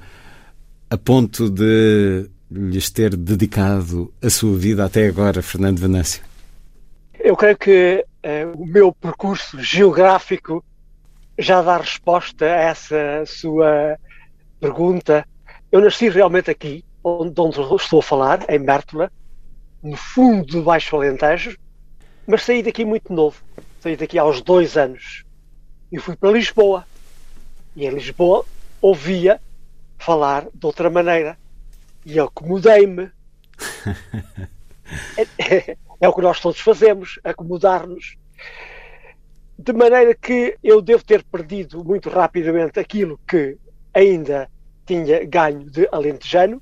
a ponto de lhes ter dedicado a sua vida até agora, Fernando Venâncio? Eu creio que uh, o meu percurso geográfico já dá resposta a essa sua pergunta. Eu nasci realmente aqui, onde, onde estou a falar, em Mértola, no fundo do Baixo Alentejo, mas saí daqui muito novo. Saí daqui aos dois anos e fui para Lisboa. E em Lisboa ouvia falar de outra maneira e acomodei-me. é, é, é, o que nós todos fazemos, acomodar-nos. De maneira que eu devo ter perdido muito rapidamente aquilo que ainda tinha ganho de alentejano,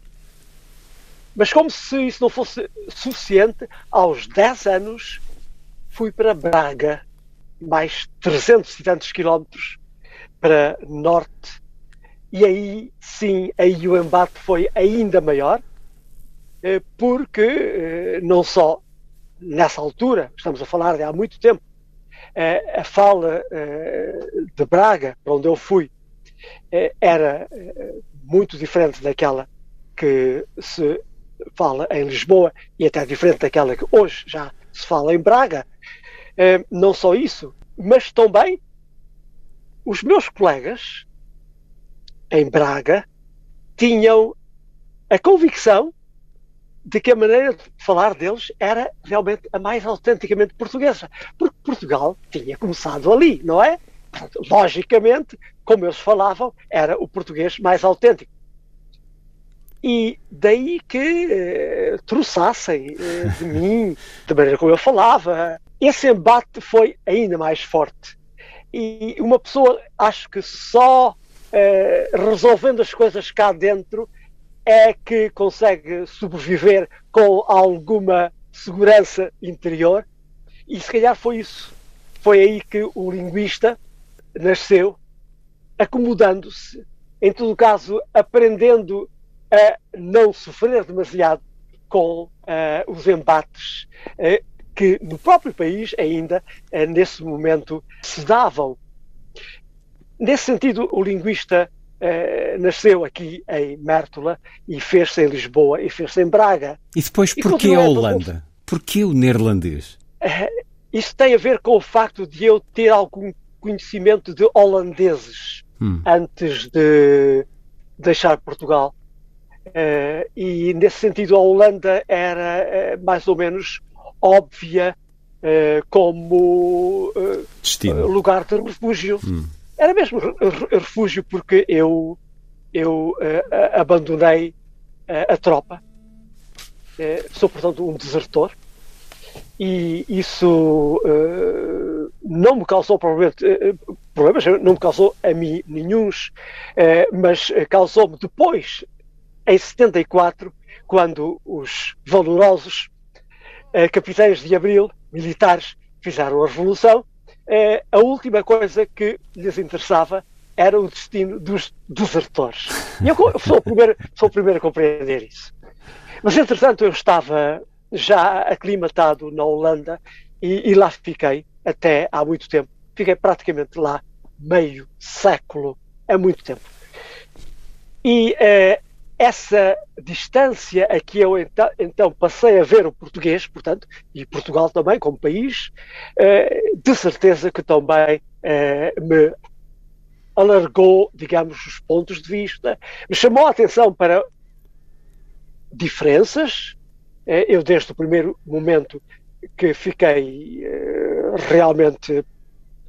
mas como se isso não fosse suficiente, aos 10 anos fui para Braga, mais 300 e tantos quilómetros para norte e aí sim, aí o embate foi ainda maior, eh, porque eh, não só nessa altura, estamos a falar de há muito tempo, eh, a fala de Braga, para onde eu fui, era muito diferente daquela que se fala em Lisboa e até diferente daquela que hoje já se fala em Braga. Não só isso, mas também os meus colegas em Braga, tinham a convicção de que a maneira de falar deles era realmente a mais autenticamente portuguesa. Porque Portugal tinha começado ali, não é? Portanto, logicamente, como eles falavam, era o português mais autêntico. E daí que eh, troçassem eh, de mim, da maneira como eu falava. Esse embate foi ainda mais forte. E uma pessoa, acho que só eh, resolvendo as coisas cá dentro, é que consegue sobreviver com alguma segurança interior. E se calhar foi isso. Foi aí que o linguista nasceu, acomodando-se, em todo caso, aprendendo a não sofrer demasiado com uh, os embates uh, que no próprio país ainda, uh, nesse momento, se davam. Nesse sentido, o linguista eh, nasceu aqui em Mértola e fez-se em Lisboa e fez-se em Braga. E depois, porquê a Holanda? Porquê o neerlandês? Eh, isso tem a ver com o facto de eu ter algum conhecimento de holandeses hum. antes de deixar Portugal. Uh, e nesse sentido a Holanda era uh, mais ou menos óbvia uh, como lugar de refúgio. Hum. Era mesmo refúgio porque eu, eu uh, abandonei uh, a tropa. Uh, sou, portanto, um desertor. E isso não me causou provavelmente problemas, não me causou a mim nenhums, mas causou-me depois, em 74, quando os valorosos capitães de Abril, militares, fizeram a revolução, eh, a última coisa que lhes interessava era o destino dos desertores. E eu sou o primeiro, sou o primeiro a compreender isso. Mas, entretanto, eu estava já aclimatado na Holanda e, e lá fiquei até há muito tempo. Fiquei praticamente lá meio século, há muito tempo. E eh, essa distância a que eu então, então passei a ver o português, portanto, e Portugal também como país, eh, de certeza que também eh, me alargou, digamos, os pontos de vista, me chamou a atenção para diferenças. Eh, Eu, desde o primeiro momento que fiquei realmente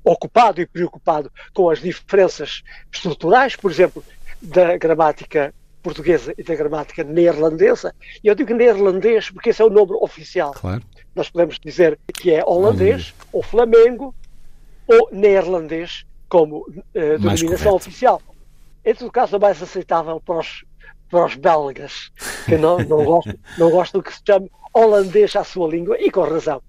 ocupado e preocupado com as diferenças estruturais, por exemplo, da gramática portuguesa e da gramática neerlandesa. E eu digo neerlandês porque esse é o nome oficial. Claro. Nós podemos dizer que é holandês, ou flamengo, ou neerlandês como eh, denominação oficial. Em todo caso, é mais aceitável para os, para os belgas, que não, não, gostam, não gostam que se chame holandês à sua língua, e com razão.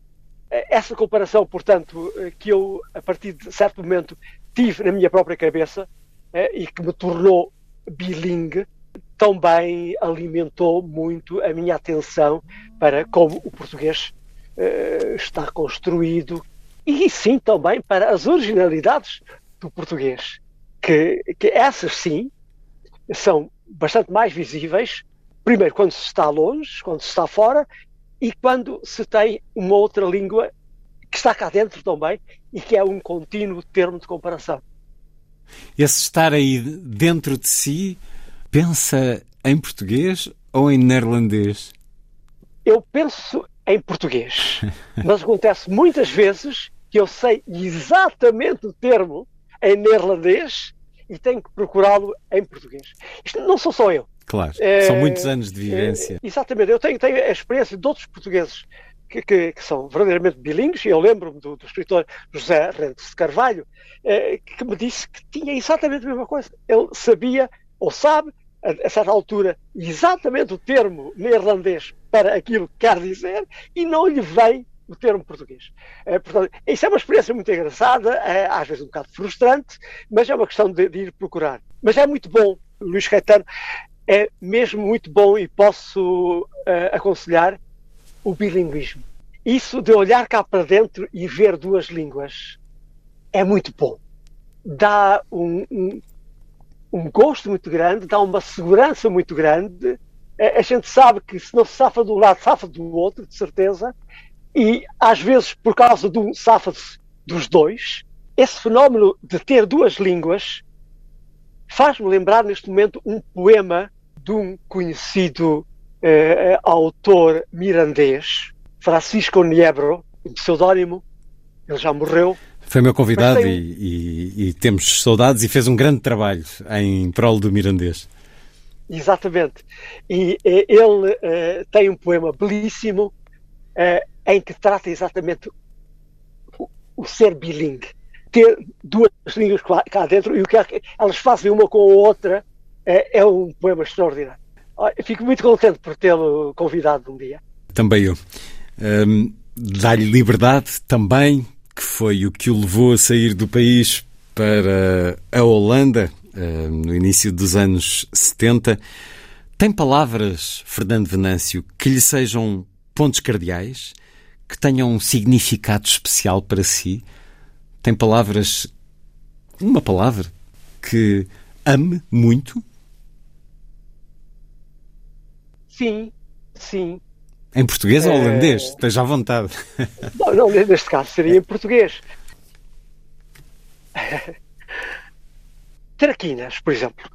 Eh, Essa comparação, portanto, eh, que eu, a partir de certo momento, tive na minha própria cabeça eh, e que me tornou bilingue, também alimentou muito a minha atenção para como o português eh, está construído e sim também para as originalidades do português, que, que essas sim são bastante mais visíveis, primeiro quando se está longe, quando se está fora e quando se tem uma outra língua que está cá dentro também e que é um contínuo termo de comparação. Esse estar aí dentro de si, pensa em português ou em neerlandês? Eu penso em português, mas acontece muitas vezes que eu sei exatamente o termo em neerlandês e tenho que procurá-lo em português. Isto não sou só eu. Claro, É, são muitos anos de vivência. É, exatamente, eu tenho, tenho a experiência de outros portugueses que, que- que são verdadeiramente bilíngues, e eu lembro-me do, do escritor José Rentes de Carvalho, eh, que me disse que tinha exatamente a mesma coisa. Ele sabia, ou sabe, a, certa altura, exatamente o termo neerlandês para aquilo que quer dizer, e não lhe vem o termo português. Eh, portanto, isso é uma experiência muito engraçada, é, às vezes um bocado frustrante, mas é uma questão de, de ir procurar. Mas é muito bom, Luís Caetano, é mesmo muito bom e posso eh, aconselhar o bilinguismo. Isso de olhar cá para dentro e ver duas línguas é muito bom. Dá um, um, um gosto muito grande, dá uma segurança muito grande. Eh, A gente sabe que se não se safa de um lado, safa do outro, de certeza. E às vezes, por causa de um safa-se dos dois, esse fenómeno de ter duas línguas faz-me lembrar neste momento um poema de um conhecido eh, autor mirandês, Francisco Niebro, um pseudónimo, ele já morreu. Foi meu convidado tem- e, e- e temos saudades e fez um grande trabalho em prol do mirandês. Exatamente. E eh, ele eh, tem um poema belíssimo eh, em que trata exatamente o, o ser bilingue. Ter duas línguas cá- cá dentro e o que é que elas fazem uma com a outra eh, é um poema extraordinário. Fico muito contente por tê-lo convidado um dia. Também eu. Hum, Dá-lhe liberdade também, que foi o que o levou a sair do país para a Holanda hum, no início dos anos 70. Tem palavras, Fernando Venâncio, que lhe sejam pontos cardeais, que tenham um significado especial para si? Tem palavras, uma palavra, que ame muito? Sim, sim. Em português ou É. holandês? Esteja à vontade. Não, não, neste caso seria em português. Traquinas, por exemplo.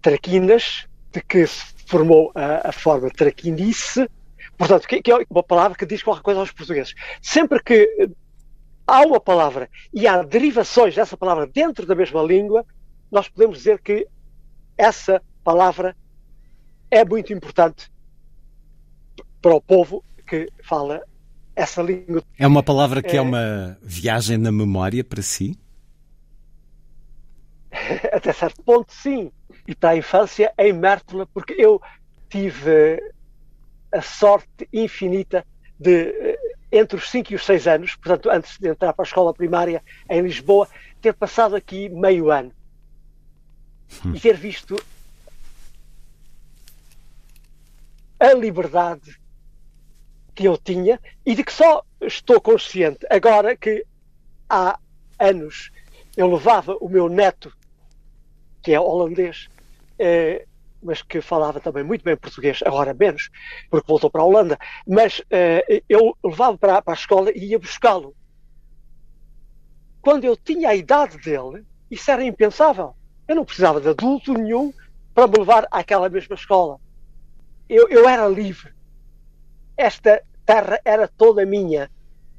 Traquinas, de que se formou a, a forma traquinice, portanto, que, que é uma palavra que diz qualquer coisa aos portugueses. Sempre que há uma palavra e há derivações dessa palavra dentro da mesma língua, nós podemos dizer que essa palavra é muito importante para o povo que fala essa língua. É uma palavra que é É. uma viagem na memória para si? Até certo ponto, sim. E para a infância, em Mértola, porque eu tive a sorte infinita de, eh, entre os 5 e os 6 anos, portanto, antes de entrar para a escola primária em Lisboa, ter passado aqui meio ano e ter visto a liberdade que eu tinha e de que só estou consciente agora que há anos eu levava o meu neto, que é holandês, eh, mas que falava também muito bem português, agora menos, porque voltou para a Holanda, mas eh, eu levava para, para a escola e ia buscá-lo. Quando eu tinha a idade dele, isso era impensável. Eu não precisava de adulto nenhum para me levar àquela mesma escola. Eu, eu era livre. Esta terra era toda minha.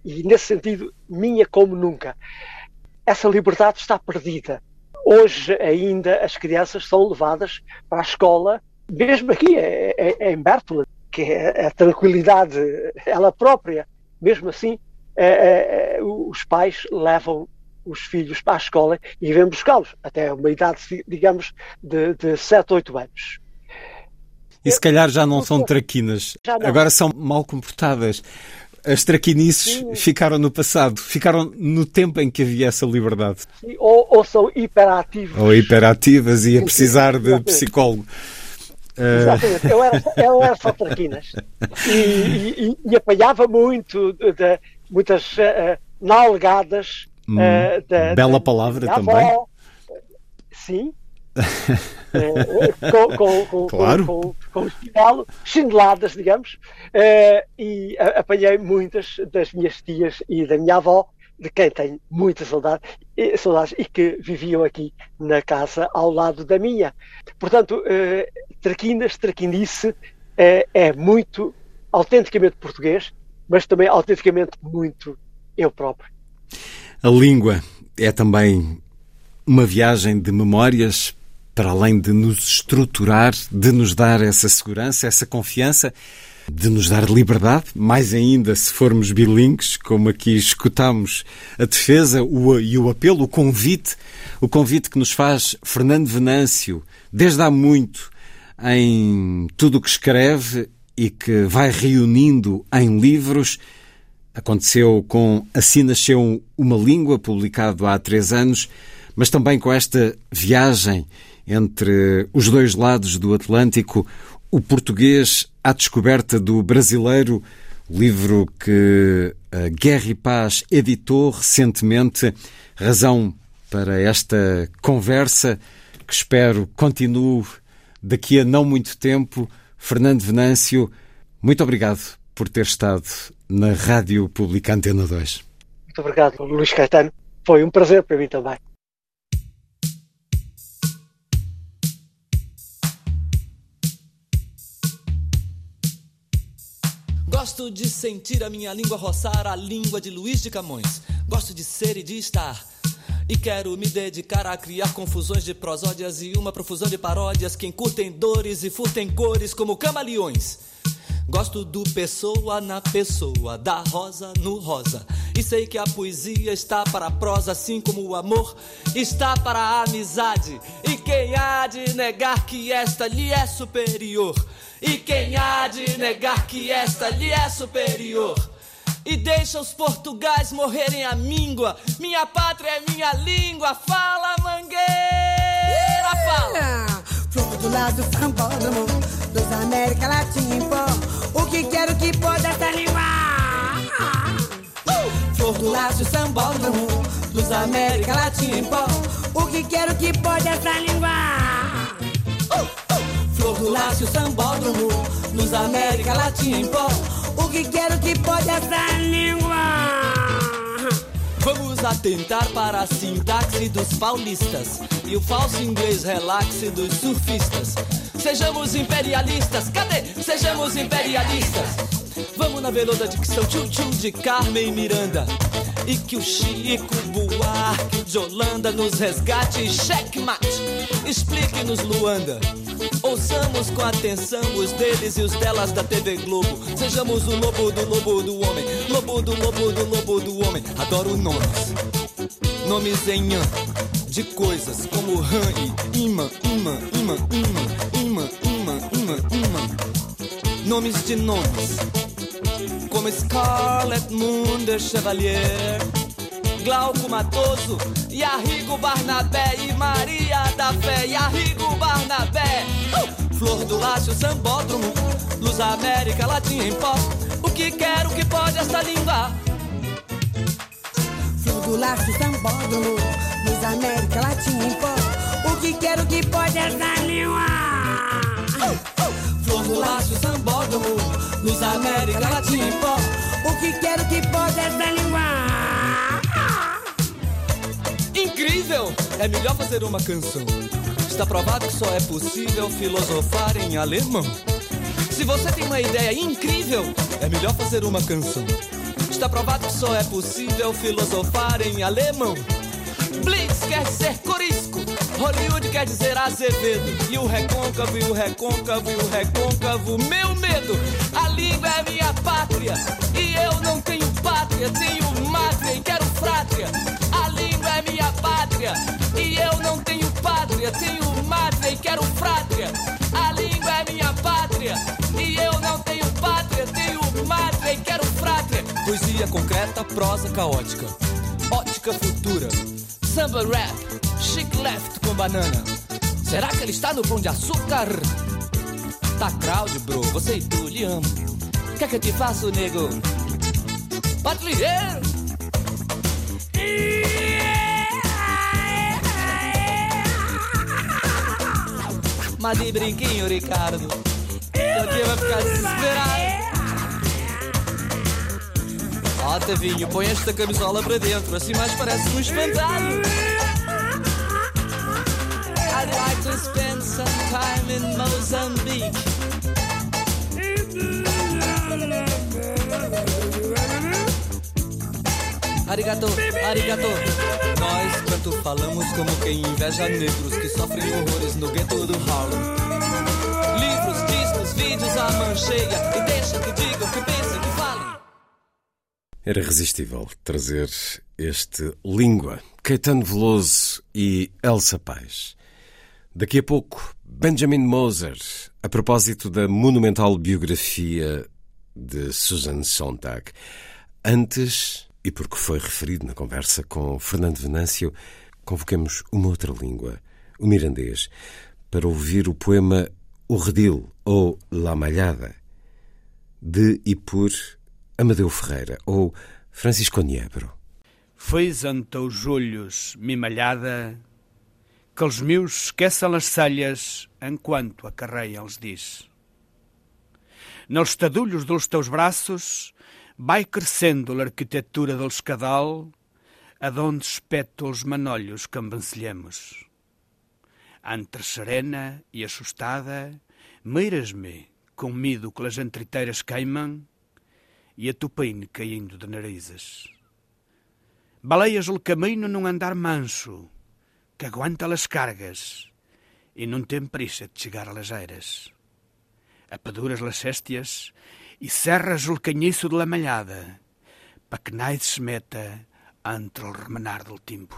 E, nesse sentido, minha como nunca. Essa liberdade está perdida. Hoje, ainda, as crianças são levadas para a escola, mesmo aqui é, é, é em Bertola, que é a tranquilidade, ela própria. Mesmo assim, os pais levam os filhos para a escola e vêm buscá-los, até uma idade, digamos, de, de 7, 8 anos. E se calhar já não são traquinas, agora são mal comportadas. As traquinices Sim. ficaram no passado, ficaram no tempo em que havia essa liberdade. Ou, ou são hiperativos. Ou hiperativas e a precisar de psicólogo. Eh, Exatamente. Eu era, eu era só traquinas. E, e- e- apanhava muito de, muitas eh, nalgadas. Hum, eh, da- bela da palavra também. avó. Sim. Eh, com, com, com, Claro. com, com, chinelo, chineladas, digamos, Eh, e apanhei muitas das minhas tias e da minha avó, de quem tenho muita saudade, e, saudades e que viviam aqui na casa ao lado da minha. Portanto, eh, traquinas, traquinice eh, é muito autenticamente português, mas também autenticamente muito eu próprio. A língua é também uma viagem de memórias para além de nos estruturar, de nos dar essa segurança, essa confiança, de nos dar liberdade, mais ainda se formos bilingues, como aqui escutamos a defesa o, e o apelo, o convite, o convite que nos faz Fernando Venâncio, desde há muito, em tudo o que escreve e que vai reunindo em livros. Aconteceu com Assim Nasceu uma Língua, publicado há três anos, mas também com esta viagem entre os dois lados do Atlântico, o português à descoberta do brasileiro, livro que a Guerra e Paz editou recentemente, razão para esta conversa que espero continue daqui a não muito tempo. Fernando Venâncio, muito obrigado por ter estado na Rádio Pública Antena 2. Muito obrigado, Luís Caetano. Foi um prazer para mim também. Gosto de sentir a minha língua roçar a língua de Luiz de Camões. Gosto de ser e de estar. E quero me dedicar a criar confusões de prosódias e uma profusão de paródias que encurtem dores e furtem cores como camaleões. Gosto do pessoa na pessoa, da rosa no rosa. E sei que a poesia está para a prosa, assim como o amor está para a amizade. E quem há de negar que esta lhe é superior? E quem há de negar que esta lhe é superior? E deixa os portugais morrerem a míngua. Minha pátria é minha língua. Fala, mangueira, fala. Flor do lado sambódromo dos América Latina em pó. O que quero que pode essa língua? Flor do laço sambódromo dos América Latina em pó. O que quero que pode essa língua? Flor do laço sambódromo dos América Latina em pó. O que quero que pode essa língua? Vamos atentar para a sintaxe dos paulistas e o falso inglês relaxe dos surfistas. Sejamos imperialistas, cadê? Sejamos imperialistas. Vamos na veluda dicção tchum-tchum de Carmen Miranda. E que o Chico Buarque de Holanda nos resgate checkmate. Explique-nos, Luanda. Ouçamos com atenção os deles e os delas da TV Globo. Sejamos o lobo do lobo do homem. Lobo do lobo do lobo do homem. Adoro nomes. Nomes em an de coisas como ran e imã, imã, imã, imã, imã, imã, imã, imã. Nomes de nomes como Scarlet Moon de Chevalier, Glauco Matoso, e Arrigo Barnabé, e Maria da Fé, e Arrigo Barnabé. Uh! Flor do Lácio Sambódromo, Luz América Latina em pó. O que quer, o que pode esta língua? Flor do laço sambódromo, Luz América Latina em pó. O que quero que pode essa língua? Flor do Lácio Sambódromo, Luz América pó. O que quero que pode essa língua? Incrível! É melhor fazer uma canção. Está provado que só é possível filosofar em alemão. Se você tem uma ideia incrível, é melhor fazer uma canção. Está provado que só é possível filosofar em alemão. Blitz quer dizer corisco, Hollywood quer dizer Azevedo. E o recôncavo, e o recôncavo, e o recôncavo, meu medo. A língua é minha pátria, e eu não tenho pátria, tenho mátria e quero frátria. A língua é minha pátria, e eu não tenho pátria, tenho mátria e quero frátria. A língua é minha pátria, e eu não tenho pátria, tenho mátria e quero frátria. Poesia concreta, prosa caótica, ótica futura, samba rap, chic left com banana. Será que ele está no pão de açúcar? Tá crowd, bro, você e tu, lhe amo. Quer que eu te faça, nego? Patrulheiro! Mas de brinquinho, Ricardo. Seu dia vai ficar desesperado. Ó, Tavinho, põe esta camisola para dentro, assim mais parece um espantado. I'd like to spend some time in Mozambique. Arigato, arigato. Nós tanto falamos como quem inveja negros que sofrem horrores no gueto do Harlem. Livros, discos, vídeos à mancheia e deixa que digam, que pensem, que falem. Era irresistível trazer este Língua, Caetano Veloso e Elsa Paz. Daqui a pouco, Benjamin Moser, a propósito da monumental biografia de Susan Sontag. Antes, e porque foi referido na conversa com Fernando Venâncio, convoquemos uma outra língua, o mirandês, para ouvir o poema O Redil, ou La Malhada, de e por Amadeu Ferreira, ou Francisco Niebro. Fez ante os olhos me malhada, que os meus esqueçam as selhas enquanto a carreia lhes diz. Nos estadulhos dos teus braços vai crescendo a arquitetura do escadal, adonde espeto os manolhos que ambancilhamos. Entre serena e assustada, miras-me com medo que as entriteiras queimam e a tupine caindo de narizes. Baleias o caminho num andar manso, que aguenta as cargas e não tem pressa de chegar a las eiras. Apeduras las céstias e serras o canhiço de la malhada, para que nada se meta entre o remenar do timpo.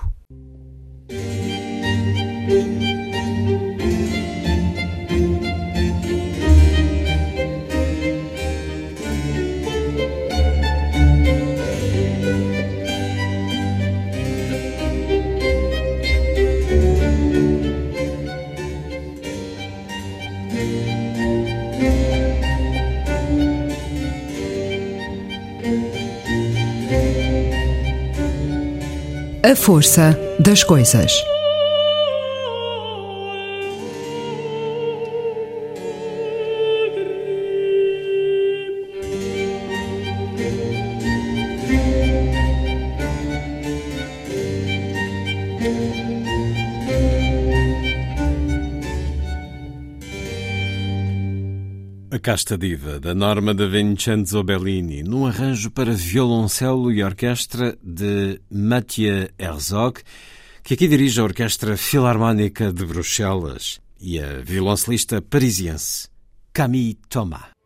A força das coisas. A Casta Diva, da Norma de Vincenzo Bellini, num arranjo para violoncelo e orquestra de Mathieu Herzog, que aqui dirige a Orquestra Filarmónica de Bruxelas, e a violoncelista parisiense Camille Thomas.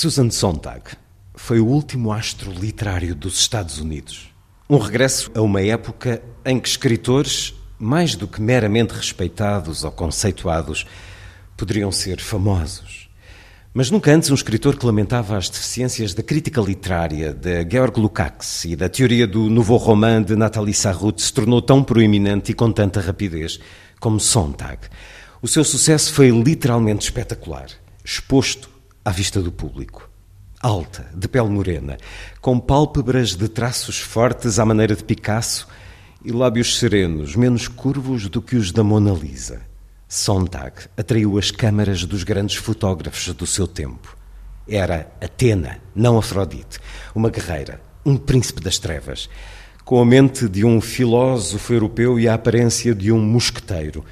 Susan Sontag foi o último astro literário dos Estados Unidos. Um regresso a uma época em que escritores, mais do que meramente respeitados ou conceituados, poderiam ser famosos. Mas nunca antes um escritor que lamentava as deficiências da crítica literária de Georg Lukács e da teoria do Nouveau Roman de Nathalie Sarraute se tornou tão proeminente e com tanta rapidez como Sontag. O seu sucesso foi literalmente espetacular, exposto à vista do público. Alta, de pele morena, com pálpebras de traços fortes à maneira de Picasso e lábios serenos, menos curvos do que os da Mona Lisa. Sontag atraiu as câmaras dos grandes fotógrafos do seu tempo. Era Atena, não Afrodite, uma guerreira, um príncipe das trevas, com a mente de um filósofo europeu e a aparência de um mosqueteiro.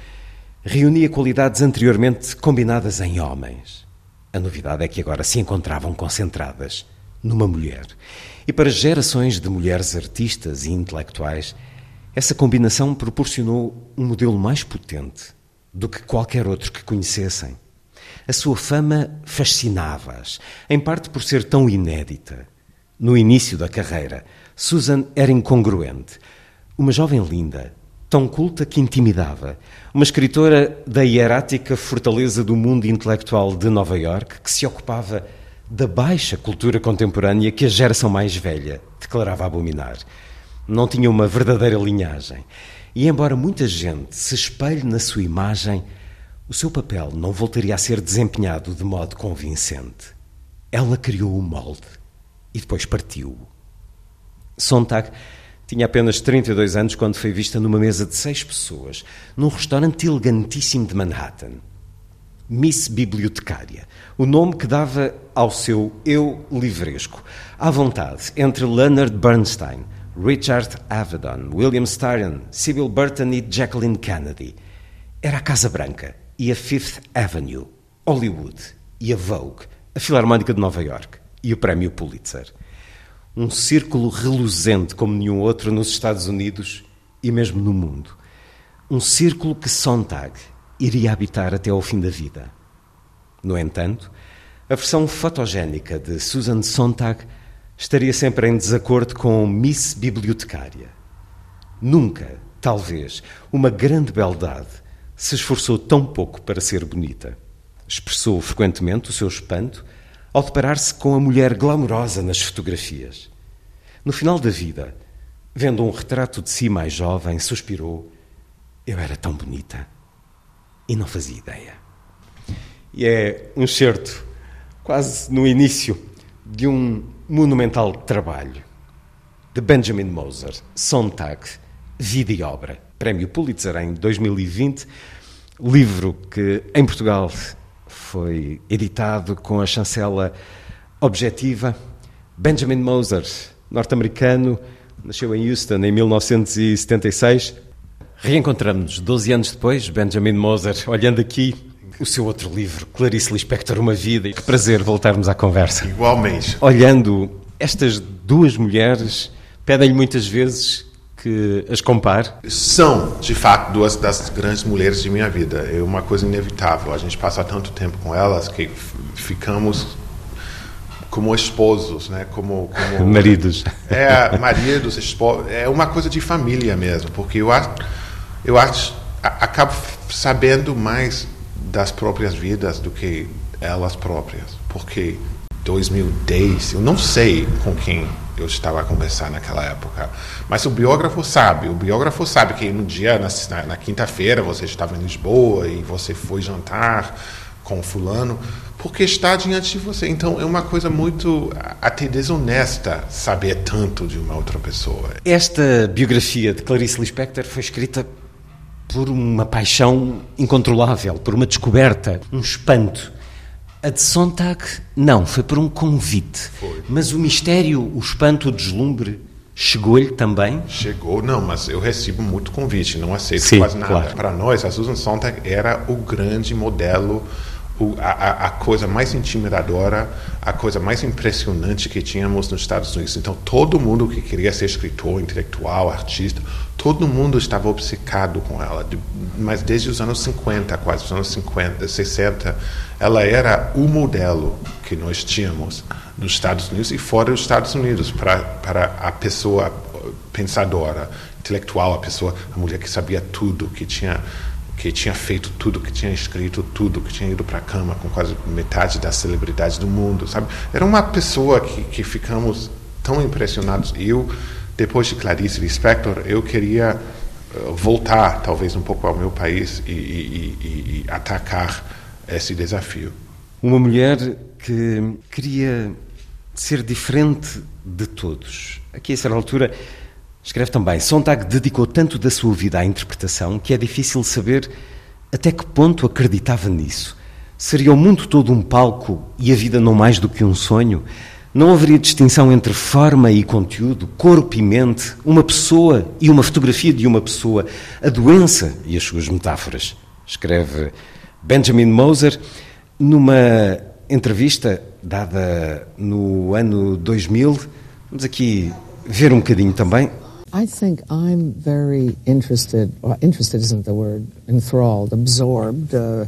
Reunia qualidades anteriormente combinadas em homens. A novidade é que agora se encontravam concentradas numa mulher. E para gerações de mulheres artistas e intelectuais, essa combinação proporcionou um modelo mais potente do que qualquer outro que conhecessem. A sua fama fascinava-as, em parte por ser tão inédita. No início da carreira, Susan era incongruente. Uma jovem linda, tão culta que intimidava. Uma escritora da hierática fortaleza do mundo intelectual de Nova York que se ocupava da baixa cultura contemporânea que a geração mais velha declarava abominar. Não tinha uma verdadeira linhagem. E embora muita gente se espelhe na sua imagem, o seu papel não voltaria a ser desempenhado de modo convincente. Ela criou o molde e depois partiu. Sontag tinha apenas 32 anos quando foi vista numa mesa de seis pessoas, num restaurante elegantíssimo de Manhattan. Miss Bibliotecária, o nome que dava ao seu eu livresco, à vontade, entre Leonard Bernstein, Richard Avedon, William Styron, Sybil Burton e Jacqueline Kennedy. Era a Casa Branca e a Fifth Avenue, Hollywood e a Vogue, a Filarmónica de Nova York e o Prémio Pulitzer. Um círculo reluzente como nenhum outro nos Estados Unidos e mesmo no mundo. Um círculo que Sontag iria habitar até ao fim da vida. No entanto, a versão fotogénica de Susan Sontag estaria sempre em desacordo com Miss Bibliotecária. Nunca, talvez, uma grande beldade se esforçou tão pouco para ser bonita. Expressou frequentemente o seu espanto ao deparar-se com a mulher glamourosa nas fotografias. No final da vida, vendo um retrato de si mais jovem, suspirou: Eu era tão bonita e não fazia ideia. E é um certo, quase no início de um monumental trabalho de Benjamin Moser, Sontag, Vida e Obra, Prémio Pulitzer em 2020, livro que em Portugal foi editado com a chancela objetiva. Benjamin Moser, norte-americano, nasceu em Houston em 1976. Reencontramos-nos 12 anos depois, Benjamin Moser, olhando aqui o seu outro livro, Clarice Lispector, Uma Vida. E que prazer voltarmos à conversa. Igualmente. Olhando estas duas mulheres, pedem-lhe muitas vezes que as compare. São, de fato, duas das grandes mulheres de minha vida. É uma coisa inevitável. A gente passa tanto tempo com elas que ficamos como esposos, né? Como, como maridos. É, maridos, esposos. É uma coisa de família mesmo, porque eu acho, eu acho, acabo sabendo mais das próprias vidas do que elas próprias, porque 2010, eu não sei com quem eu estava a conversar naquela época, mas o biógrafo sabe, o biógrafo sabe que no dia, na, na quinta-feira, você estava em Lisboa e você foi jantar com fulano, porque está diante de você. Então é uma coisa muito até desonesta saber tanto de uma outra pessoa. Esta biografia de Clarice Lispector foi escrita por uma paixão incontrolável, por uma descoberta, um espanto. A de Sontag, não, foi por um convite. Foi. Mas o mistério, o espanto, o deslumbre, chegou-lhe também? Chegou, não, mas eu recebo muito convite, não aceito Sim, quase nada. claro. Para nós, a Susan Sontag era o grande modelo o, a, a, coisa mais intimidadora, a coisa mais impressionante que tínhamos nos Estados Unidos. Então, todo mundo que queria ser escritor, intelectual, artista, todo mundo estava obcecado com ela. Mas desde os anos 50, quase os anos 50, 60, ela era o modelo que nós tínhamos nos Estados Unidos e fora dos Estados Unidos para, para a pessoa pensadora, intelectual, a pessoa, a mulher que sabia tudo, que tinha que tinha feito tudo, que tinha escrito tudo, que tinha ido para a cama com quase metade das celebridades do mundo, sabe? Era uma pessoa que, que ficamos tão impressionados. Eu, depois de Clarice Lispector, eu queria uh, voltar, talvez, um pouco ao meu país e, e, e, e atacar esse desafio. Uma mulher que queria ser diferente de todos. Aqui, a certa altura, Escreve também: Sontag dedicou tanto da sua vida à interpretação que é difícil saber até que ponto acreditava nisso. Seria o mundo todo um palco e a vida não mais do que um sonho? Não haveria distinção entre forma e conteúdo, corpo e mente, uma pessoa e uma fotografia de uma pessoa, a doença e as suas metáforas. Escreve Benjamin Moser numa entrevista dada no ano 2000. Vamos aqui ver um bocadinho também. I think I'm very interested, well, interested isn't the word, enthralled, absorbed, uh,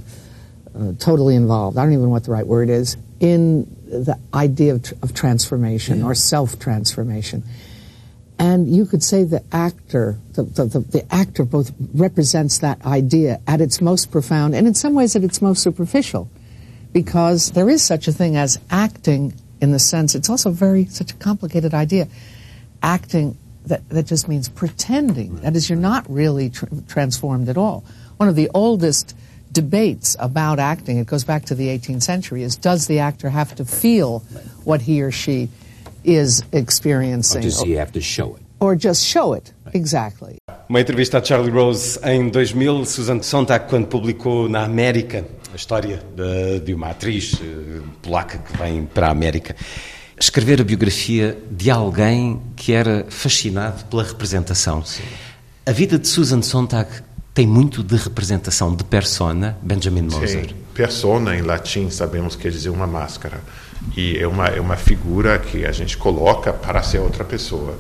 uh, totally involved, I don't even know what the right word is, in the idea of, of transformation or self transformation. And you could say the actor, the, the, the, the, actor both represents that idea at its most profound and in some ways at its most superficial. Because there is such a thing as acting in the sense, it's also very, such a complicated idea. Acting that, that just means pretending. That is, you're not really tr- transformed at all. One of the oldest debates about acting, it goes back to the 18th century, is does the actor have to feel what he or she is experiencing? Or does he have to show it? Or just show it, exactly. Uma entrevista a Charlie Rose em 2000, Susan Sontag, quando publicou na América a história de, de uma atriz uh, polaca que vem para a América. Escrever a biografia de alguém que era fascinado pela representação. Sim. A vida de Susan Sontag tem muito de representação, de persona, Benjamin Moser. Sim. Persona, em latim, sabemos que quer dizer uma máscara. E é uma, é uma figura que a gente coloca para ser outra pessoa.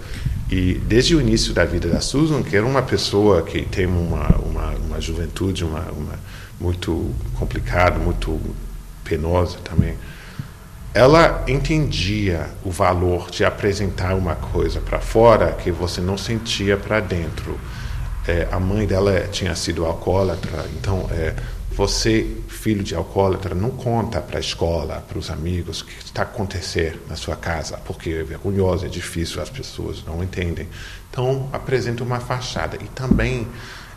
E desde o início da vida da Susan, que era uma pessoa que tem uma, uma, uma juventude uma, uma muito complicada, muito penosa também, ela entendia o valor de apresentar uma coisa para fora que você não sentia para dentro. É, a mãe dela tinha sido alcoólatra, então é, você, filho de alcoólatra, não conta para a escola, para os amigos, o que está acontecendo na sua casa, porque é vergonhoso, é difícil, as pessoas não entendem. Então, apresenta uma fachada. E também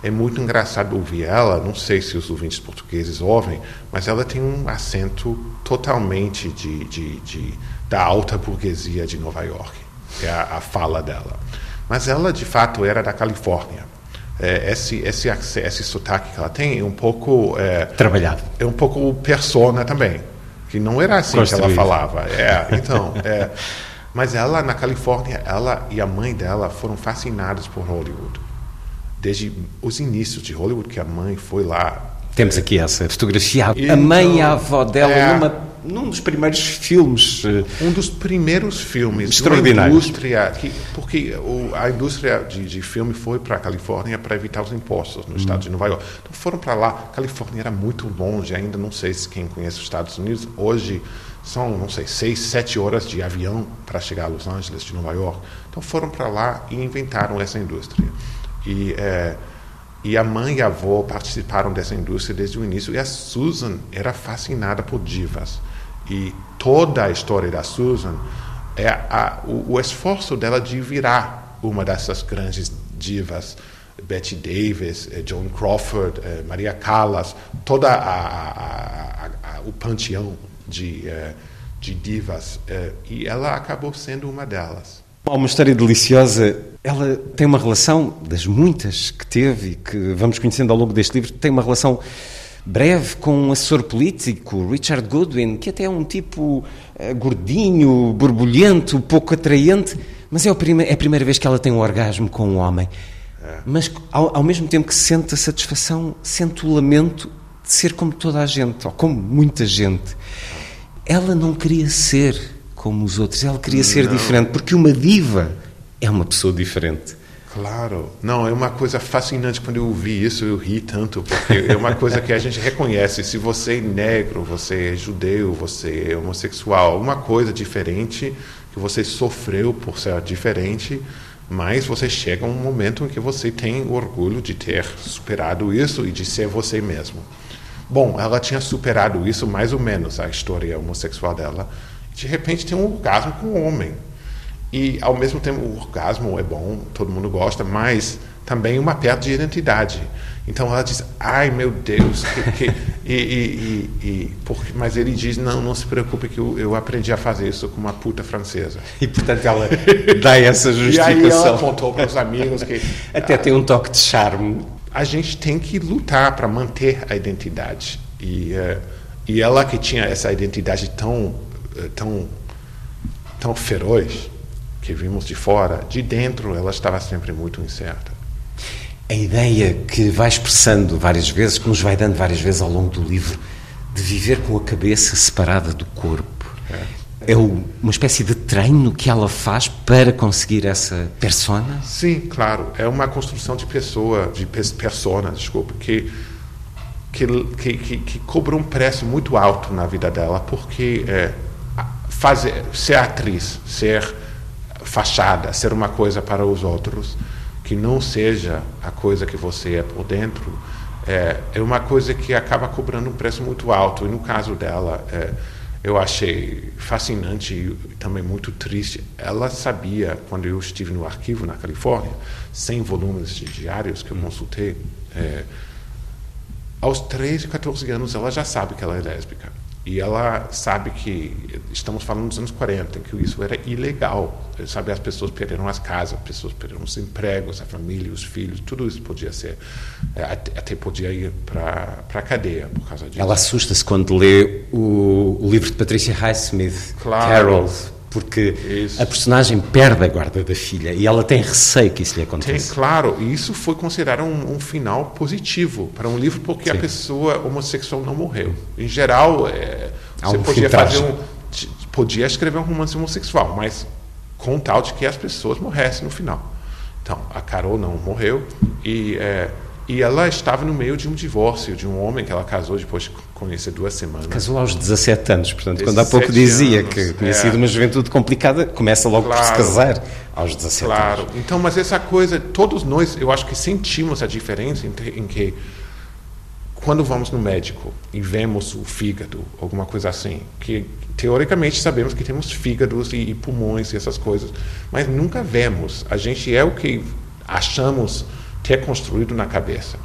é muito engraçado ouvir ela, não sei se os ouvintes portugueses ouvem, mas ela tem um acento totalmente de, de, de da alta burguesia de Nova York, é a, a, fala dela. Mas ela, de fato, era da Califórnia. É, esse, esse, esse sotaque que ela tem é um pouco... É, Trabalhado. É um pouco persona também, que não era assim Construído. que ela falava. É, então... É, mas ela, na Califórnia, ela e a mãe dela foram fascinadas por Hollywood desde os inícios de Hollywood, que a mãe foi lá. Temos aqui essa fotografia. Então, a mãe e a avó dela é, numa, num dos primeiros filmes. Eh, um dos primeiros filmes. Extraordinário. Indústria, que, porque o, a indústria de, de filme foi para a Califórnia para evitar os impostos no hum. estado de Nova York. Então foram para lá. A Califórnia era muito longe, ainda não sei se quem conhece os Estados Unidos. Hoje são, não sei, seis, sete horas de avião para chegar a Los Angeles, de Nova York. Então foram para lá e inventaram essa indústria. E, é, e a mãe e a avó participaram dessa indústria desde o início. E a Susan era fascinada por divas. E toda a história da Susan é a, o, o esforço dela de virar uma dessas grandes divas. Betty Davis, eh, Joan Crawford, eh, Maria Callas, toda a, a, o panteão de, eh, de divas. E ela acabou sendo uma delas. Uma história deliciosa. Ela tem uma relação, das muitas que teve e que vamos conhecendo ao longo deste livro, tem uma relação breve com um assessor político, Richard Goodwin, que até é um tipo uh, gordinho, borbulhento, pouco atraente, mas é, é, a primeira vez que ela tem um orgasmo com um homem. É. Mas ao, ao, mesmo tempo que sente a satisfação, sente o lamento de ser como toda a gente, ou como muita gente. Ela não queria ser como os outros, ela queria ser Não. diferente, porque uma diva é uma pessoa diferente. Claro. Não, é uma coisa fascinante quando eu vi isso, eu ri tanto, porque é uma coisa que a gente reconhece. Se você é negro, você é judeu, você é homossexual, alguma coisa diferente que você sofreu por ser diferente, mas você chega a um momento em que você tem o orgulho de ter superado isso e de ser você mesmo. Bom, ela tinha superado isso mais ou menos, a história homossexual dela. De repente tem um orgasmo com um homem. E, ao mesmo tempo, o orgasmo é bom, todo mundo gosta, mas também uma perda de identidade. Então ela diz, ai meu Deus, que, que, e, e, e, e porque, mas ele diz, não, não se preocupe que eu, eu aprendi a fazer isso com uma puta francesa. E portanto ela dá essa E justificação. aí ela contou para os amigos que Até tem um toque de charme. a gente tem que lutar para manter a identidade. E, eh, e ela que tinha essa identidade tão, eh, tão, tão feroz, que vimos de fora, de dentro ela estava sempre muito incerta. A ideia que vai expressando várias vezes, que nos vai dando várias vezes ao longo do livro, de viver com a cabeça separada do corpo. É o- uma espécie de treino que ela faz para conseguir essa persona? Sim, claro. É uma construção de pessoa, de persona, desculpa, que, que, que, que, cobra um preço muito alto na vida dela, porque é, fazer, ser atriz, ser fachada, ser uma coisa para os outros, que não seja a coisa que você é por dentro, é, é uma coisa que acaba cobrando um preço muito alto. E no caso dela, é, eu achei fascinante e também muito triste. Ela sabia, quando eu estive no arquivo na Califórnia, 100 volumes de diários que eu consultei, é, aos 13, 14 anos ela já sabe que ela é lésbica. E ela sabe que estamos falando dos anos 40, em que isso era ilegal. Sabe, as pessoas perderam as casas, as pessoas perderam os empregos, a família, os filhos, tudo isso podia ser. Até, até podia ir para a cadeia por causa disso. Ela assusta-se quando lê o, o livro de Patricia Highsmith, Claro. Carol, porque a personagem perde a guarda da filha e ela tem receio que isso lhe Tem, aconteça. claro, e isso foi considerado um, um final positivo para um livro porque a pessoa homossexual não morreu. Em geral, é, você um podia fazer um, podia escrever um romance homossexual, mas com tal de que as pessoas morressem no final. Então, a Carol não morreu e é, e ela estava no meio de um divórcio de um homem que ela casou depois de conhecer duas semanas. Casou aos 17 anos, portanto, quando há pouco 17 dizia anos, que tinha é. sido uma juventude complicada, começa logo por se Claro. casar aos 17 Claro. anos. Então, mas essa coisa, todos nós, eu acho que sentimos a diferença entre, em que quando vamos no médico e vemos o fígado, alguma coisa assim, que teoricamente sabemos que temos fígados e, e pulmões e essas coisas, mas nunca vemos. A gente é o que achamos ter construído na cabeça.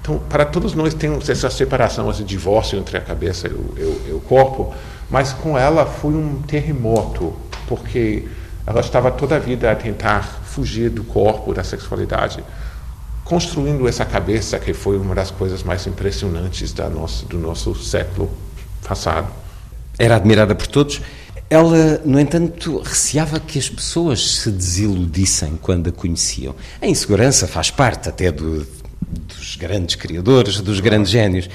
Então, para todos nós temos essa separação, esse divórcio entre a cabeça e o, e o- corpo, mas com ela foi um terremoto, porque ela estava toda a vida a tentar fugir do corpo, da sexualidade, construindo essa cabeça que foi uma das coisas mais impressionantes da nosso, do nosso século passado. Era admirada por todos. Ela, no entanto, receava que as pessoas se desiludissem quando a conheciam. A insegurança faz parte até do- dos grandes criadores, dos grandes génios.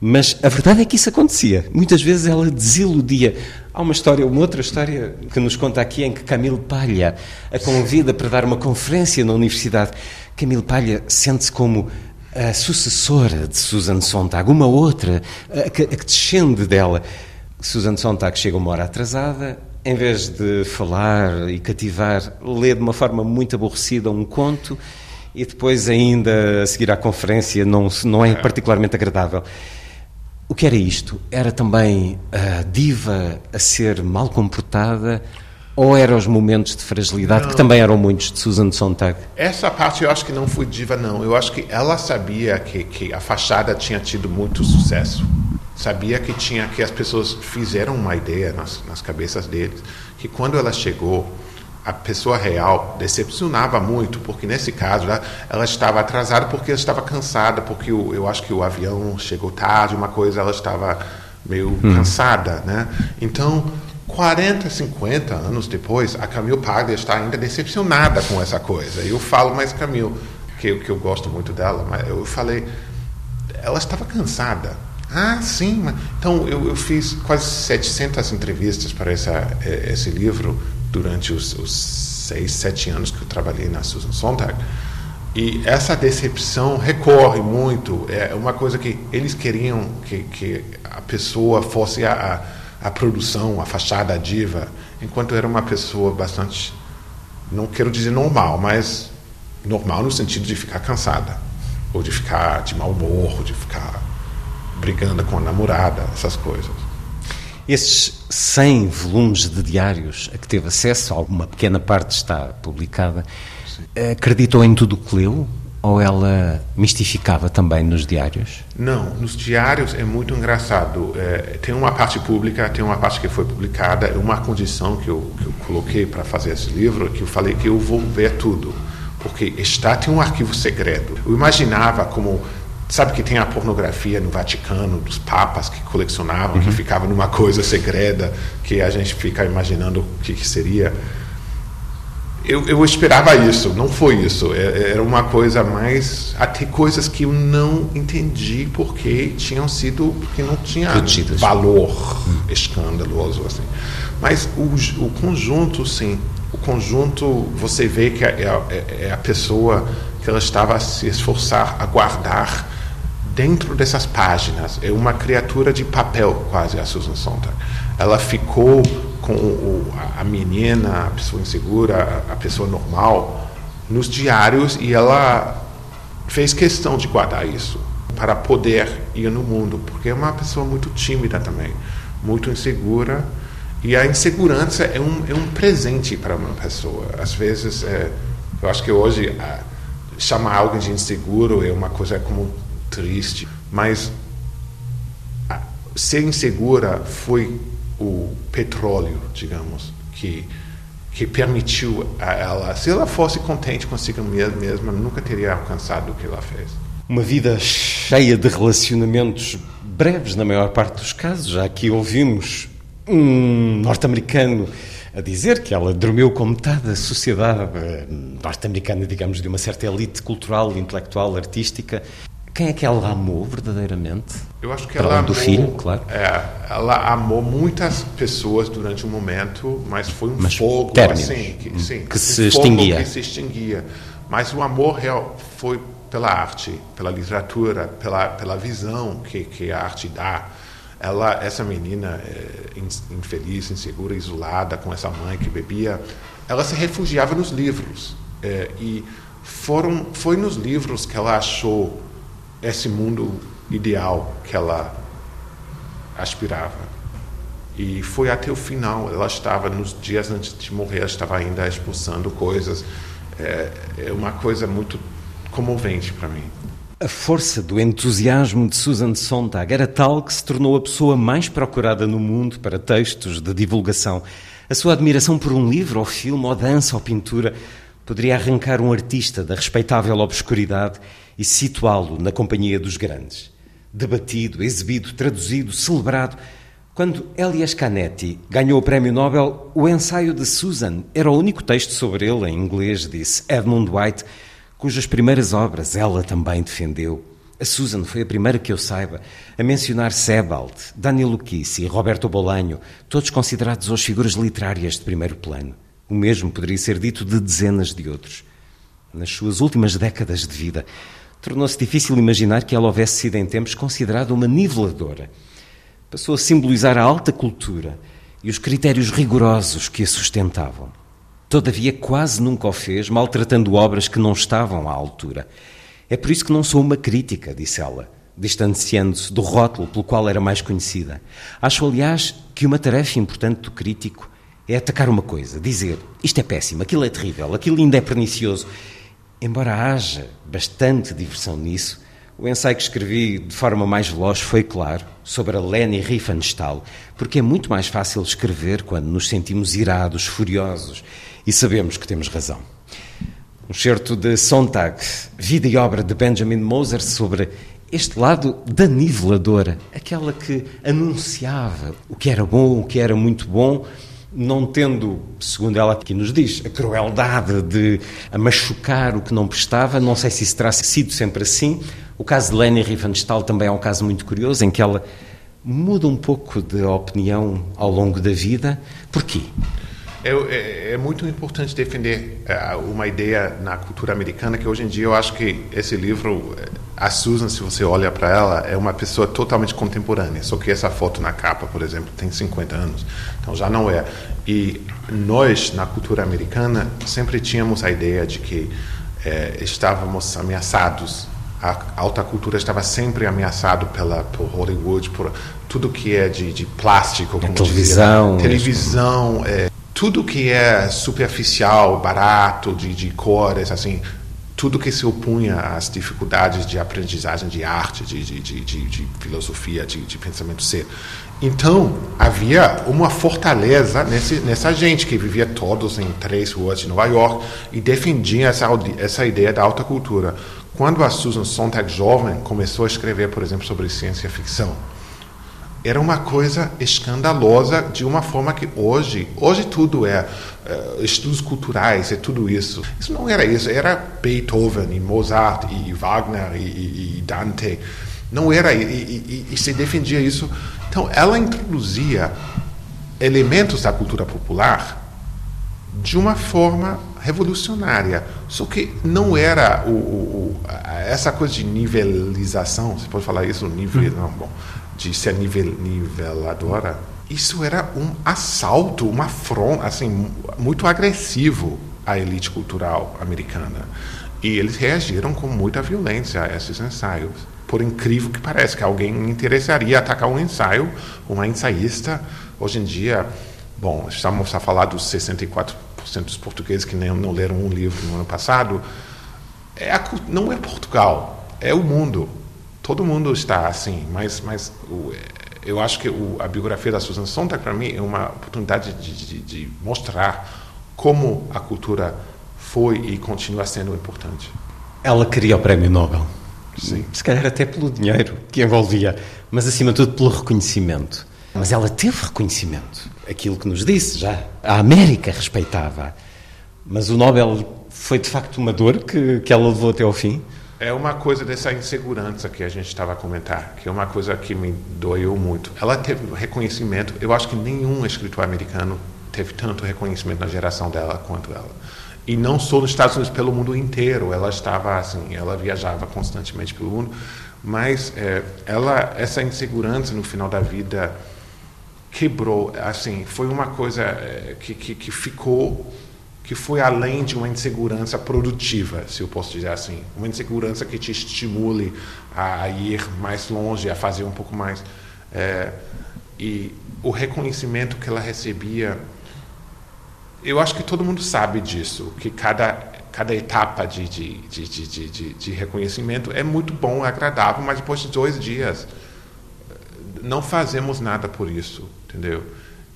Mas a verdade é que isso acontecia. Muitas vezes ela desiludia. Há uma história, uma outra história que nos conta aqui em que Camille Palha a convida para dar uma conferência na universidade. Camille Palha sente-se como a sucessora de Susan Sontag, uma outra, a que descende dela. Susan Sontag chega uma hora atrasada, em vez de falar e cativar, lê de uma forma muito aborrecida um conto e depois ainda a seguir à conferência não, não é particularmente agradável. O que era isto? Era também a diva a ser mal comportada ou eram os momentos de fragilidade, Não. que também eram muitos de Susan Sontag? Essa parte eu acho que não foi diva, não. Eu acho que ela sabia que, que a fachada tinha tido muito sucesso. Sabia que tinha que as pessoas fizeram uma ideia nas, nas cabeças deles que quando ela chegou a pessoa real decepcionava muito porque nesse caso ela, ela estava atrasada porque ela estava cansada porque o, eu acho que o avião chegou tarde uma coisa ela estava meio Hum. cansada né então 40, 50 anos depois, a Camille Paglia está ainda decepcionada com essa coisa. Eu falo, mas Camille, que, que eu gosto muito dela, mas eu falei, ela estava cansada. Ah, sim. Então, eu, eu fiz quase 700 entrevistas para essa, eh, esse livro durante os, os seis, sete anos que eu trabalhei na Susan Sontag. E essa decepção recorre muito. É uma coisa que eles queriam que, que a pessoa fosse a, a, a produção, a fachada, a diva, enquanto era uma pessoa bastante, não quero dizer normal, mas normal no sentido de ficar cansada, ou de ficar de mau humor, ou de ficar brigando com a namorada, essas coisas. Esses 100 volumes de diários a que teve acesso, alguma pequena parte está publicada, acreditou em tudo o que leu? Ou ela mistificava também nos diários? Não, nos diários é muito engraçado. É, tem uma parte pública, tem uma parte que foi publicada. É uma condição que eu, que eu coloquei para fazer esse livro, que eu falei que eu vou ver tudo, porque está tem um arquivo segredo. Eu imaginava como sabe que tem a pornografia no Vaticano dos papas que colecionavam, que ficava numa coisa segreda que a gente fica imaginando o que, que seria. Eu, eu esperava isso, não foi isso. É- Era uma coisa mais. Até coisas que eu não entendi porque tinham sido. porque não tinha valor escandaloso. Assim. Mas o, o conjunto, sim. O conjunto, você vê que é, é- é a pessoa ela estava a se esforçar a guardar dentro dessas páginas. É uma criatura de papel, quase, a Susan Sontag. Ela ficou com o, a- menina, a pessoa insegura, a, pessoa normal, nos diários e ela fez questão de guardar isso para poder ir no mundo, porque é uma pessoa muito tímida também, muito insegura. E a insegurança é um, é um presente para uma pessoa. Às vezes, é, eu acho que hoje chamar alguém de inseguro é uma coisa como triste, mas ser insegura foi o petróleo, digamos, que que permitiu a ela, se ela fosse contente consigo mesma, nunca teria alcançado o que ela fez. Uma vida cheia de relacionamentos breves, na maior parte dos casos. Já aqui ouvimos um norte-americano a dizer que ela dormiu com metade da sociedade eh, norte-americana, digamos, de uma certa elite cultural, intelectual, artística. Quem é que ela amou verdadeiramente? Eu acho que Para ela além do amou, filho, claro. é, ela amou muitas pessoas durante um momento, mas foi um Mas fogo términos, assim, que, hum, sim, que um se extinguia. que se extinguia. Mas o amor real foi pela arte, pela literatura, pela pela visão que que a arte dá. Ela, essa menina é, in- infeliz, insegura, isolada, com essa mãe que bebia, ela se refugiava nos livros. É, e foram, foi nos livros que ela achou esse mundo ideal que ela aspirava. E foi até o final. Ela estava, nos dias antes de morrer, ela estava ainda expulsando coisas. É, é uma coisa muito comovente para mim. A força do entusiasmo de Susan Sontag era tal que se tornou a pessoa mais procurada no mundo para textos de divulgação. A sua admiração por um livro, ou filme, ou dança, ou pintura poderia arrancar um artista da respeitável obscuridade e situá-lo na companhia dos grandes. Debatido, exibido, traduzido, celebrado. Quando Elias Canetti ganhou o Prémio Nobel, o ensaio de Susan era o único texto sobre ele, em inglês, disse Edmund White, cujas primeiras obras ela também defendeu. A Susan foi a primeira que eu saiba a mencionar Sebald, Danilo Kissi e Roberto Bolanho, todos considerados hoje figuras literárias de primeiro plano. O mesmo poderia ser dito de dezenas de outros. Nas suas últimas décadas de vida, tornou-se difícil imaginar que ela houvesse sido em tempos considerada uma niveladora. Passou a simbolizar a alta cultura e os critérios rigorosos que a sustentavam. Todavia, quase nunca o fez, maltratando obras que não estavam à altura. É por isso que não sou uma crítica, disse ela, distanciando-se do rótulo pelo qual era mais conhecida. Acho, aliás, que uma tarefa importante do crítico é atacar uma coisa, dizer isto é péssimo, aquilo é terrível, aquilo ainda é pernicioso. Embora haja bastante diversão nisso, o ensaio que escrevi de forma mais veloz foi, claro, sobre a Leni Riefenstahl, porque é muito mais fácil escrever quando nos sentimos irados, furiosos e sabemos que temos razão. Um certo de Sontag, vida e obra de Benjamin Moser sobre este lado da niveladora, aquela que anunciava o que era bom, o que era muito bom, não tendo, segundo ela aqui nos diz, a crueldade de a machucar o que não prestava, não sei se isso terá sido sempre assim. O caso de Leni Riefenstahl também é um caso muito curioso, em que ela muda um pouco de opinião ao longo da vida. Porquê? É, é, é, muito importante defender uh, uma ideia na cultura americana que hoje em dia eu acho que esse livro, a Susan, se você olha para ela, é uma pessoa totalmente contemporânea. Só que essa foto na capa, por exemplo, tem 50 anos, então já não é. E nós, na cultura americana, sempre tínhamos a ideia de que é, estávamos ameaçados. A alta cultura estava sempre ameaçado pela por Hollywood, por tudo que é de, de plástico, como televisão, dizia, televisão. É, tudo que é superficial, barato, de, de cores, assim, tudo que se opunha às dificuldades de aprendizagem de arte, de, de, de, de filosofia, de, pensamento ser. Então, havia uma fortaleza nesse, nessa gente que vivia todos em três ruas de Nova York e defendia essa, essa ideia da alta cultura. Quando a Susan Sontag, jovem, começou a escrever, por exemplo, sobre ciência ficção, era uma coisa escandalosa de uma forma que hoje, hoje tudo é uh, estudos culturais, é tudo isso. Isso não era isso, era Beethoven e Mozart e Wagner e, e Dante. Não era, e, e, e se defendia isso. Então, ela introduzia elementos da cultura popular de uma forma revolucionária. Só que não era o, o, essa coisa de nivelização, você pode falar isso, nível, não, bom, de ser nivel, niveladora, isso era um assalto, uma afronta, assim, muito agressivo à elite cultural americana. E eles reagiram com muita violência a esses ensaios. Por incrível que pareça, que alguém interessaria atacar um ensaio, uma ensaísta. Hoje em dia, bom, estamos a falar dos 64% dos portugueses que nem, não leram um livro no ano passado. É a, não é Portugal, é o mundo. Todo mundo está assim, mas, mas o, eu acho que o, a biografia da Susan Sontag, para mim, é uma oportunidade de, de, de, mostrar como a cultura foi e continua sendo importante. Ela queria o prémio Nobel. Sim. Se calhar até pelo dinheiro que envolvia, mas acima de tudo pelo reconhecimento. Mas ela teve reconhecimento. Aquilo que nos disse já. A América respeitava. Mas o Nobel foi de facto uma dor que, que ela levou até ao fim. É uma coisa dessa insegurança que a gente estava a comentar, que é uma coisa que me doeu muito. Ela teve reconhecimento, eu acho que nenhum escritor americano teve tanto reconhecimento na geração dela quanto ela. E não só nos Estados Unidos, pelo mundo inteiro. Ela estava assim, ela viajava constantemente pelo mundo, mas é, ela essa insegurança no final da vida quebrou, assim, foi uma coisa é, que, que, que ficou que foi além de uma insegurança produtiva, se eu posso dizer assim. Uma insegurança que te estimule a ir mais longe, a fazer um pouco mais. É, e o reconhecimento que ela recebia, eu acho que todo mundo sabe disso, que cada, cada etapa de, de, de, de, de, reconhecimento é muito bom, é agradável, mas depois de dois dias não fazemos nada por isso, entendeu?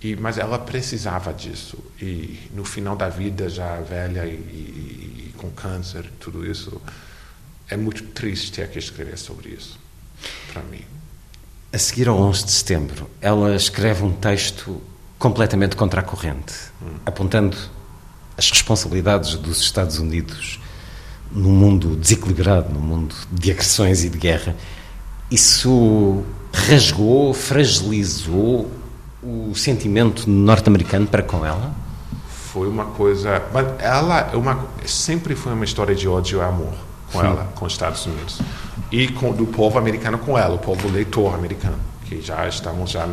E, mas ela precisava disso. E no final da vida, já velha e, e, e, com câncer, tudo isso, é muito triste ter que escrever sobre isso, para mim. A seguir ao 11 de setembro, ela escreve um texto completamente contra a corrente, hum. apontando as responsabilidades dos Estados Unidos num mundo desequilibrado, num mundo de agressões e de guerra. Isso rasgou, fragilizou o sentimento norte-americano para com ela? Foi uma coisa. Mas ela é uma, sempre foi uma história de ódio e amor com Sim. ela, com os Estados Unidos. E com, do povo americano com ela, o povo leitor americano, que já estamos já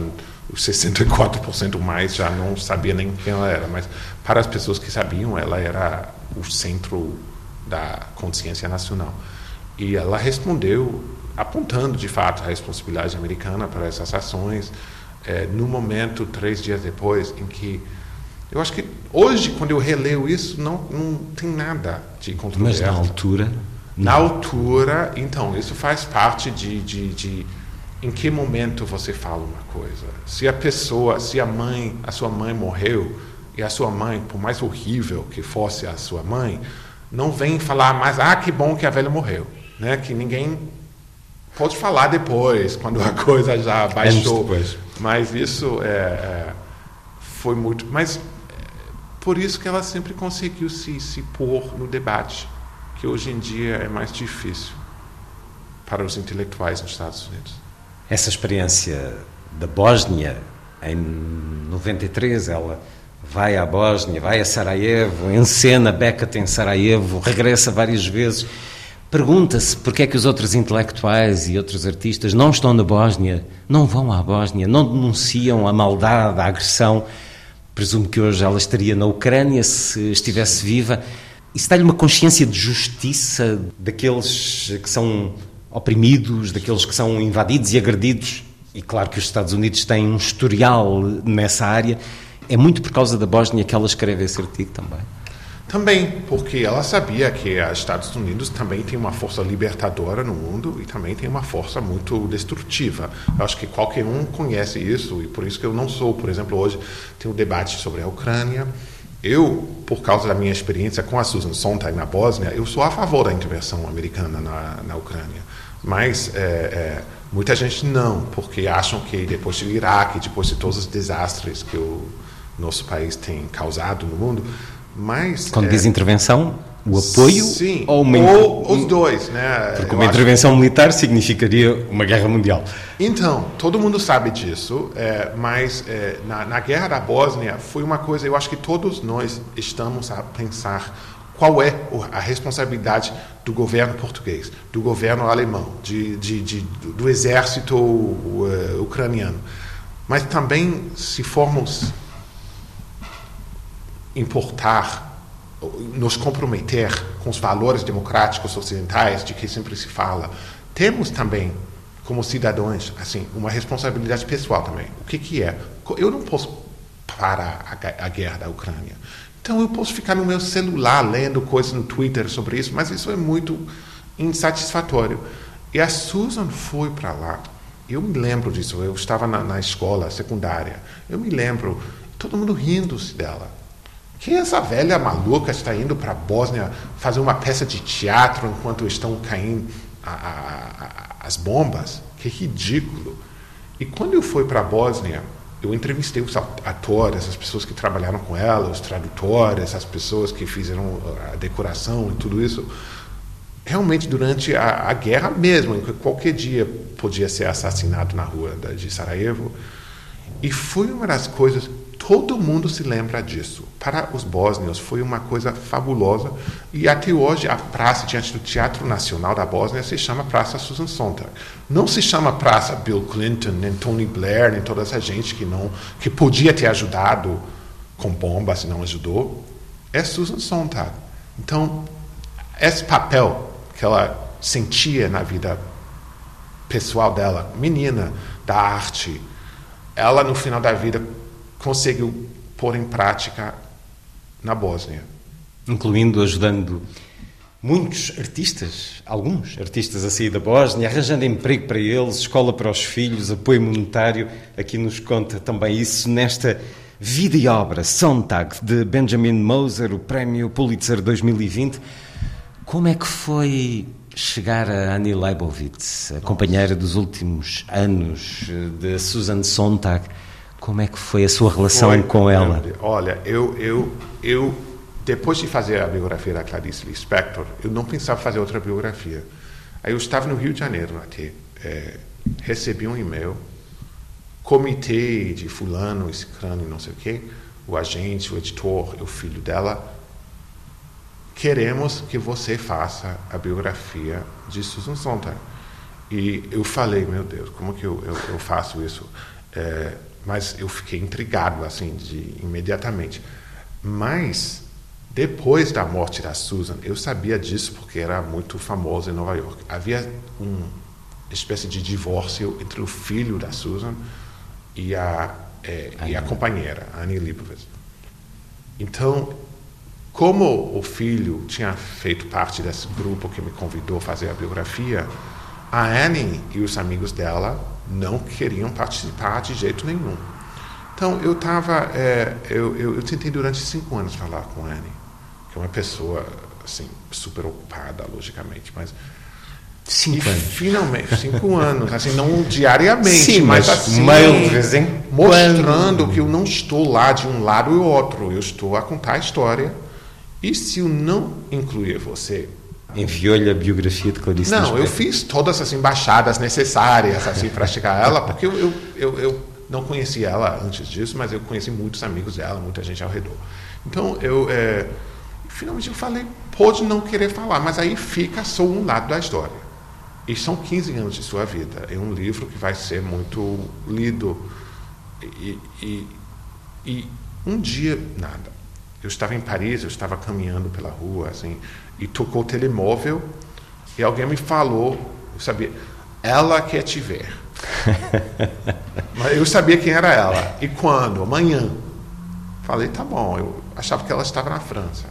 os 64% mais já não sabia nem quem ela era, mas para as pessoas que sabiam, ela era o centro da consciência nacional. E ela respondeu apontando de fato a responsabilidade americana para essas ações é, no momento, três dias depois, em que eu acho que hoje, quando eu releio isso, não, não tem nada de controverso. Mas na altura? Na altura, então, isso faz parte de, de, de, em que momento você fala uma coisa. Se a pessoa, se a mãe, a sua mãe morreu, e a sua mãe, por mais horrível que fosse a sua mãe, não vem falar mais, ah, que bom que a velha morreu. Né? Que ninguém pode falar depois, quando a coisa já baixou. Mas isso é, é, foi muito. Mas por isso que ela sempre conseguiu se, se pôr no debate, que hoje em dia é mais difícil para os intelectuais nos Estados Unidos. Essa experiência da Bósnia, em 93, ela vai à Bósnia, vai a Sarajevo, encena Beckett em Sarajevo, regressa várias vezes. Pergunta-se porque é que os outros intelectuais e outros artistas não estão na Bósnia, não vão à Bósnia, não denunciam a maldade, a agressão. Presumo que hoje ela estaria na Ucrânia se estivesse viva. Isso dá-lhe uma consciência de justiça daqueles que são oprimidos, daqueles que são invadidos e agredidos. E claro que os Estados Unidos têm um historial nessa área. É muito por causa da Bósnia que ela escreve esse artigo também. Também, porque ela sabia que os Estados Unidos também tem uma força libertadora no mundo e também tem uma força muito destrutiva. Eu acho que qualquer um conhece isso e por isso que eu não sou, por exemplo, hoje tem um debate sobre a Ucrânia. Eu, por causa da minha experiência com a Susan Sontag na Bósnia, eu sou a favor da intervenção americana na, na Ucrânia. Mas é, é, muita gente não, porque acham que depois do Iraque, depois de todos os desastres que o nosso país tem causado no mundo, mas Quando é, diz intervenção, o apoio sim, ou uma ou os dois, né? Porque Eu uma acho- intervenção militar significaria uma guerra mundial. Então, todo mundo sabe disso, é, mas é, na, na guerra da Bósnia foi uma coisa, eu acho que todos nós estamos a pensar qual é a responsabilidade do governo português, do governo alemão, de, de, de- do, do exército uh, ucraniano. Mas também, se formos importar, nos comprometer com os valores democráticos ocidentais de que sempre se fala, temos também, como cidadãos, assim, uma responsabilidade pessoal também. O que, que é? Eu não posso parar a, a guerra da Ucrânia. Então eu posso ficar no meu celular lendo coisas no Twitter sobre isso, mas isso é muito insatisfatório. E a Susan foi para lá. Eu me lembro disso. Eu estava na, na escola secundária. Eu me lembro, todo mundo rindo-se dela. Que essa velha maluca está indo para a Bósnia fazer uma peça de teatro enquanto estão caindo a- a- a- as bombas? Que ridículo. E quando eu fui para a Bósnia, eu entrevistei os atores, as pessoas que trabalharam com ela, os tradutores, as pessoas que fizeram a decoração e tudo isso. Realmente, durante a, a guerra mesmo, em que qualquer dia podia ser assassinado na rua de Sarajevo. E foi uma das coisas, todo mundo se lembra disso. Para os bósnios foi uma coisa fabulosa. E até hoje a praça diante do Teatro Nacional da Bósnia se chama Praça Susan Sontag. Não se chama Praça Bill Clinton, nem Tony Blair, nem toda essa gente que não que podia ter ajudado com bombas e não ajudou. É Susan Sontag. Então, esse papel que ela sentia na vida pessoal dela, menina da arte, ela no final da vida conseguiu pôr em prática na Bósnia. incluindo ajudando muitos artistas, alguns artistas a sair da Bósnia, arranjando emprego para eles, escola para os filhos, apoio monetário. Aqui nos conta também isso nesta Vida e Obra Sontag de Benjamin Moser, o Prémio Pulitzer 2020. Como é que foi chegar a Annie Leibovitz, a companheira dos últimos anos eh, de Susan Sontag? Como é que foi a sua relação Foi, com ela? Olha, eu, eu, eu, depois de fazer a biografia da Clarice Lispector, eu não pensava fazer outra biografia. Aí eu estava no Rio de Janeiro até, é, recebi um e-mail, comitê de fulano, esse crânio, não sei o quê, o agente, o editor, o filho dela, queremos que você faça a biografia de Susan Sontag. E eu falei, meu Deus, como que eu, eu, eu faço isso? É, mas eu fiquei intrigado, assim, de, imediatamente. Mas, depois da morte da Susan, eu sabia disso porque era muito famoso em Nova York. Havia uma espécie de divórcio entre o filho da Susan e a, é, e a companheira, Annie Leibovitz. Então, como o filho tinha feito parte desse grupo que me convidou a fazer a biografia, a Annie e os amigos dela não queriam participar de jeito nenhum. Então eu estava, eu, eu, eu tentei durante cinco anos falar com a Annie, que é uma pessoa assim super ocupada logicamente, mas Cinco e anos. Finalmente, cinco anos. Assim, não diariamente, Sim, mas, mas assim. em Mostrando quando. que eu não estou lá de um lado e outro. Eu estou a contar a história. E se eu não incluir você Enviou-lhe a biografia de Clarice não, eu Lispector. fiz todas as embaixadas necessárias assim para chegar a ela, porque eu, eu, eu, eu não conhecia ela antes disso, mas eu conheci muitos amigos dela, muita gente ao redor. Então eu é, finalmente eu falei, pode não querer falar, mas aí fica só um lado da história. E são 15 anos de sua vida. É um livro que vai ser muito lido. E, e, e um dia, nada. Eu estava em Paris, eu estava caminhando pela rua, assim, e tocou o telemóvel e alguém me falou, eu sabia, ela quer te ver. Mas eu sabia quem era ela. E quando? Amanhã. Falei, tá bom. Eu achava que ela estava na França.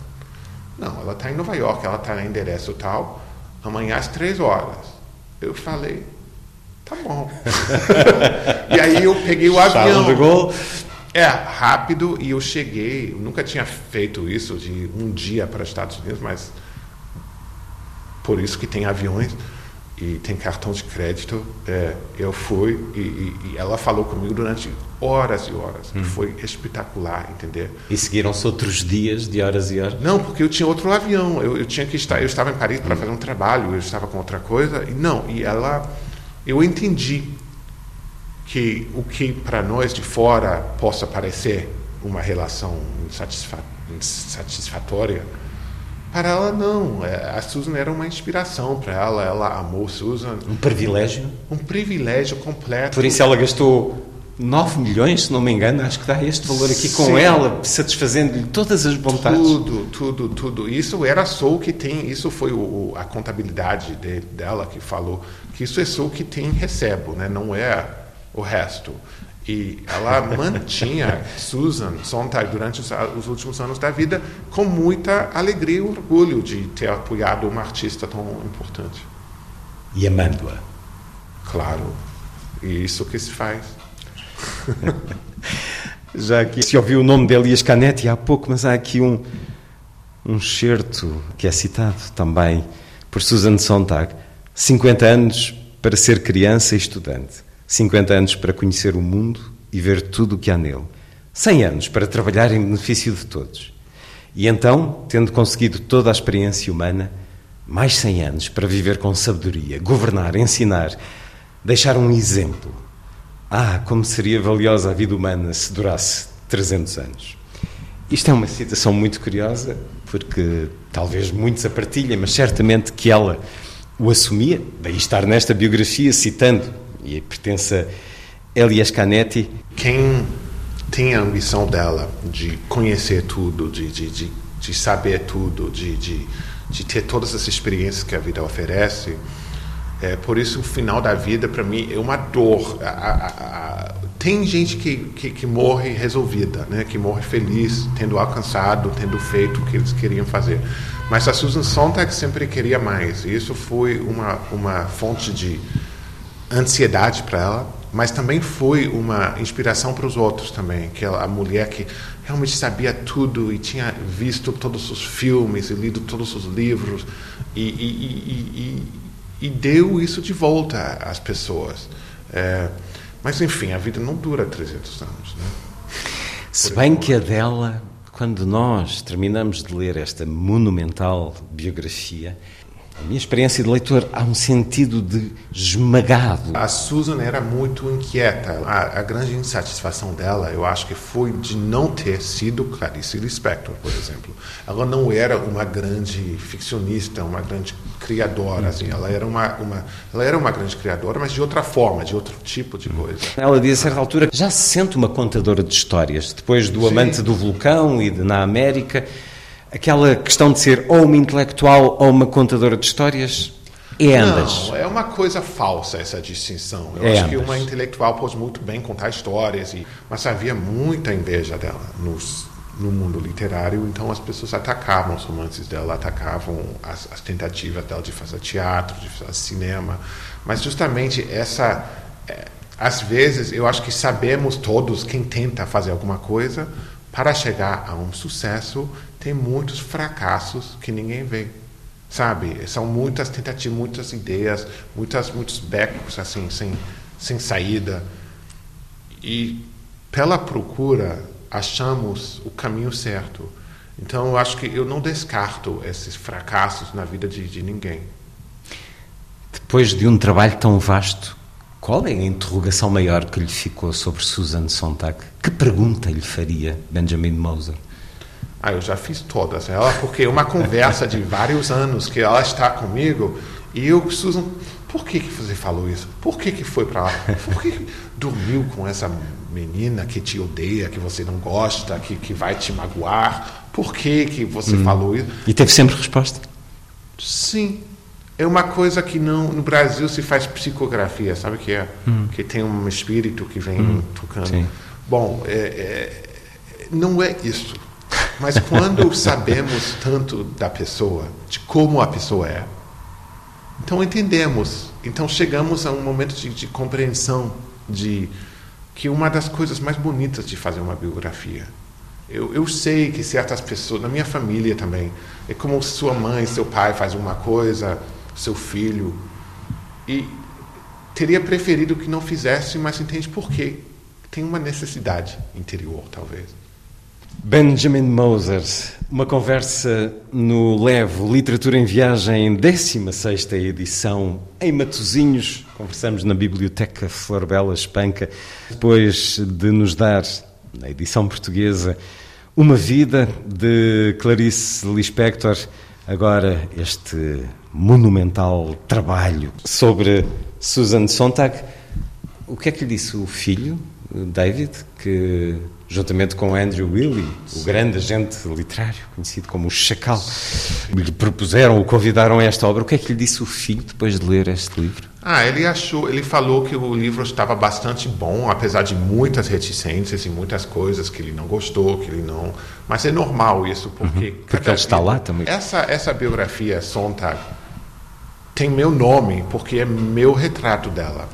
Não, ela está em Nova York, ela está no endereço tal. Amanhã às três horas. Eu falei, tá bom. e aí eu peguei o avião. É, rápido, e eu cheguei. Eu nunca tinha feito isso de um dia para os Estados Unidos, mas por isso que tem aviões e tem cartão de crédito. É, eu fui e, e- e ela falou comigo durante horas e horas. Hum. Foi espetacular, entender? E seguiram-se outros dias de horas e horas? Não, porque eu tinha outro avião. Eu, eu tinha que estar. Eu estava em Paris para fazer um trabalho. Eu estava com outra coisa. E não. E ela, eu entendi que o que para nós de fora possa parecer uma relação insatisfa insatisfatória, para ela não. É, A Susan era uma inspiração para ela. Ela amou Susan. Um privilégio? Um privilégio completo. Por isso ela gastou 9 milhões, se não me engano, acho que dá este valor aqui com Sim. ela, satisfazendo-lhe todas as vontades. Tudo, tudo, tudo. Isso era só o que tem, isso foi o- a contabilidade de- dela que falou, que isso é só o que tem recebo, né? não é o resto. E ela mantinha Susan Sontag durante os, os últimos anos da vida com muita alegria e orgulho de ter apoiado uma artista tão importante. E amando-a. Claro. E isso que se faz. Já aqui se ouviu o nome de Elias Canetti há pouco, mas há aqui um, um certo que é citado também por Susan Sontag. 50 anos para ser criança e estudante. 50 anos para conhecer o mundo e ver tudo o que há nele. 100 anos para trabalhar em benefício de todos. E então, tendo conseguido toda a experiência humana, mais 100 anos para viver com sabedoria, governar, ensinar, deixar um exemplo. Ah, como seria valiosa a vida humana se durasse 300 anos. Isto é uma citação muito curiosa, porque talvez muitos a partilhem, mas certamente que ela o assumia, daí estar nesta biografia citando, e pertence a Elias Canetti. Quem tem a ambição dela de conhecer tudo, de, de, de, de saber tudo, de, de, de ter todas as experiências que a vida oferece, é, por isso o final da vida para mim é uma dor. A- a- a- tem gente que, que, que morre resolvida, né? que morre feliz, tendo alcançado, tendo feito o que eles queriam fazer. Mas a Susan Sontag sempre queria mais. E isso foi uma, uma fonte de ansiedade para ela, mas também foi uma inspiração para os outros também, que a mulher que realmente sabia tudo e tinha visto todos os filmes e lido todos os livros e, e, e, e, e deu isso de volta às pessoas. É, mas enfim, a vida não dura 300 anos, né? Se bem que a dela, quando nós terminamos de ler esta monumental biografia, a minha experiência de leitor há um sentido de esmagado. A Susan era muito inquieta. A, a grande insatisfação dela, eu acho que foi de não ter sido Clarice Lispector, por exemplo. Ela não era uma grande ficcionista, uma grande criadora. Assim. Ela, era uma, uma, ela era uma grande criadora, mas de outra forma, de outro tipo de coisa. Ela diz a certa altura que já se sente uma contadora de histórias, depois do Sim. Amante do Vulcão e de Na América. Aquela questão de ser ou uma intelectual ou uma contadora de histórias é ambas. Não, é uma coisa falsa essa distinção. Eu É acho que ambas. uma intelectual pode muito bem contar histórias, e, mas havia muita inveja dela nos, no mundo literário, então as pessoas atacavam os romances dela, atacavam as, as tentativas dela de fazer teatro, de fazer cinema. Mas justamente essa. é, às vezes, eu acho que sabemos todos quem tenta fazer alguma coisa para chegar a um sucesso tem muitos fracassos que ninguém vê. sabe? São muitas tentativas, muitas ideias, muitas, muitos becos assim, sem, sem saída. E pela procura achamos o caminho certo. Então eu acho que eu não descarto esses fracassos na vida de, de ninguém. Depois de um trabalho tão vasto, qual é a interrogação maior que lhe ficou sobre Susan Sontag? Que pergunta lhe faria Benjamin Moser? Ah, eu já fiz todas ela, porque é uma conversa de vários anos que ela está comigo e eu, Susan, por que, que você falou isso? Por que, que foi para lá? Por que, que dormiu com essa menina que te odeia, que você não gosta, que, que vai te magoar? Por que, que você Hum. falou isso? E teve sempre resposta? Sim. É uma coisa que não no Brasil se faz psicografia, sabe o que é? Hum. Que tem um espírito que vem Hum, tocando. sim. Bom, é, é- não é isso. Mas quando sabemos tanto da pessoa, de como a pessoa é, então entendemos. Então chegamos a um momento de, de compreensão de que uma das coisas mais bonitas de fazer uma biografia. Eu, eu sei que certas pessoas, na minha família também, é como sua mãe, seu pai faz uma coisa, seu filho, e teria preferido que não fizesse, mas entende por quê. Tem uma necessidade interior, talvez. Benjamin Moser, uma conversa no Levo Literatura em Viagem, 16 edição, em Matosinhos. Conversamos na Biblioteca Florbela Espanca, depois de nos dar, na edição portuguesa, Uma Vida, de Clarice Lispector. Agora, este monumental trabalho sobre Susan Sontag. O que é que lhe disse o filho, David, que juntamente com Andrew Willey, o grande agente literário, conhecido como o Chacal, lhe propuseram, o convidaram a esta obra. O que é que lhe disse o filho depois de ler este livro? Ah, ele achou, ele falou que o livro estava bastante bom, apesar de muitas reticências e muitas coisas que ele não gostou, que ele não. Mas é normal isso, porque Porque ele está lá também. essa essa biografia Sontag tem meu nome porque é meu retrato dela.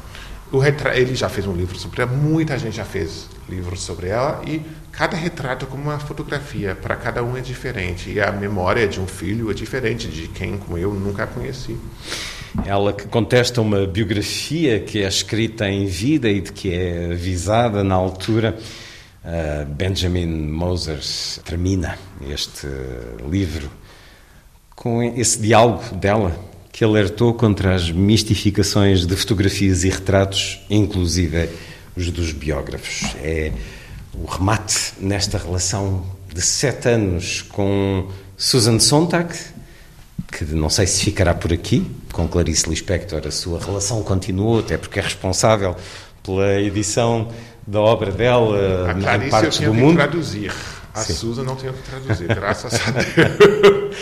O retra... Ele já fez um livro sobre ela, muita gente já fez livros sobre ela e cada retrato como uma fotografia, para cada um é diferente e a memória de um filho é diferente de quem como eu nunca conheci. Ela que contesta uma biografia que é escrita em vida e de que é avisada na altura. Benjamin Moser termina este livro com esse diálogo dela que alertou contra as mistificações de fotografias e retratos, inclusive os dos biógrafos. É o remate nesta relação de sete anos com Susan Sontag, que não sei se ficará por aqui, com Clarice Lispector a sua relação continuou, até porque é responsável pela edição da obra dela A em Clarice eu partes tenho do que mundo. traduzir. A Sim. Susan não tenho que traduzir, graças a Deus.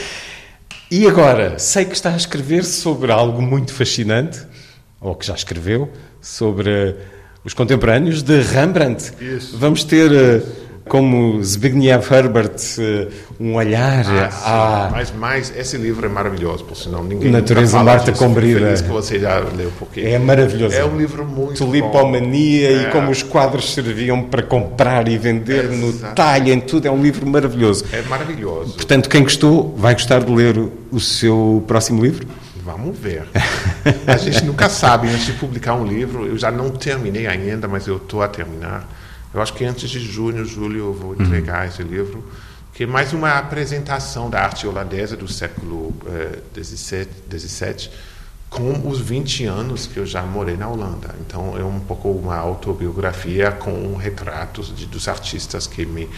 E agora, sei que está a escrever sobre algo muito fascinante, ou que já escreveu, sobre os contemporâneos de Rembrandt. Isso. Vamos ter, eh, como Zbigniew Herbert, eh, um olhar Ah, à Mas, mas esse livro é maravilhoso, por sinal ninguém Natureza Marta feliz que você já leu, porque É maravilhoso. É um livro muito bom. Tulipomania É. e como os quadros serviam para comprar e vender no talho, em tudo. É um livro maravilhoso. É maravilhoso. Portanto, quem gostou vai gostar de ler o seu próximo livro? Vamos ver. A gente nunca sabe antes de publicar um livro. Eu já não terminei ainda, mas eu estou a terminar. Eu acho que antes de junho, julho, eu vou entregar esse livro, que é mais uma apresentação da arte holandesa do século XVII, XVII, com os 20 anos que eu já morei na Holanda. Então é um pouco uma autobiografia com retratos de, dos artistas que me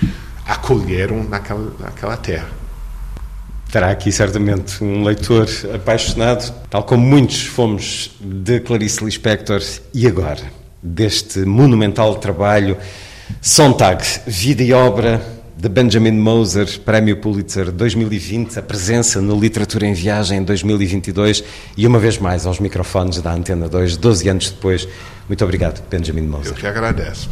acolheram naquela, naquela terra. Terá aqui certamente um leitor apaixonado, tal como muitos fomos de Clarice Lispector e agora deste monumental trabalho Sontag, Vida e Obra de Benjamin Moser, Prémio Pulitzer 2020, a presença no Literatura em Viagem 2022 e uma vez mais aos microfones da Antena 2, 12 anos depois. Muito obrigado, Benjamin Moser. Eu que agradeço.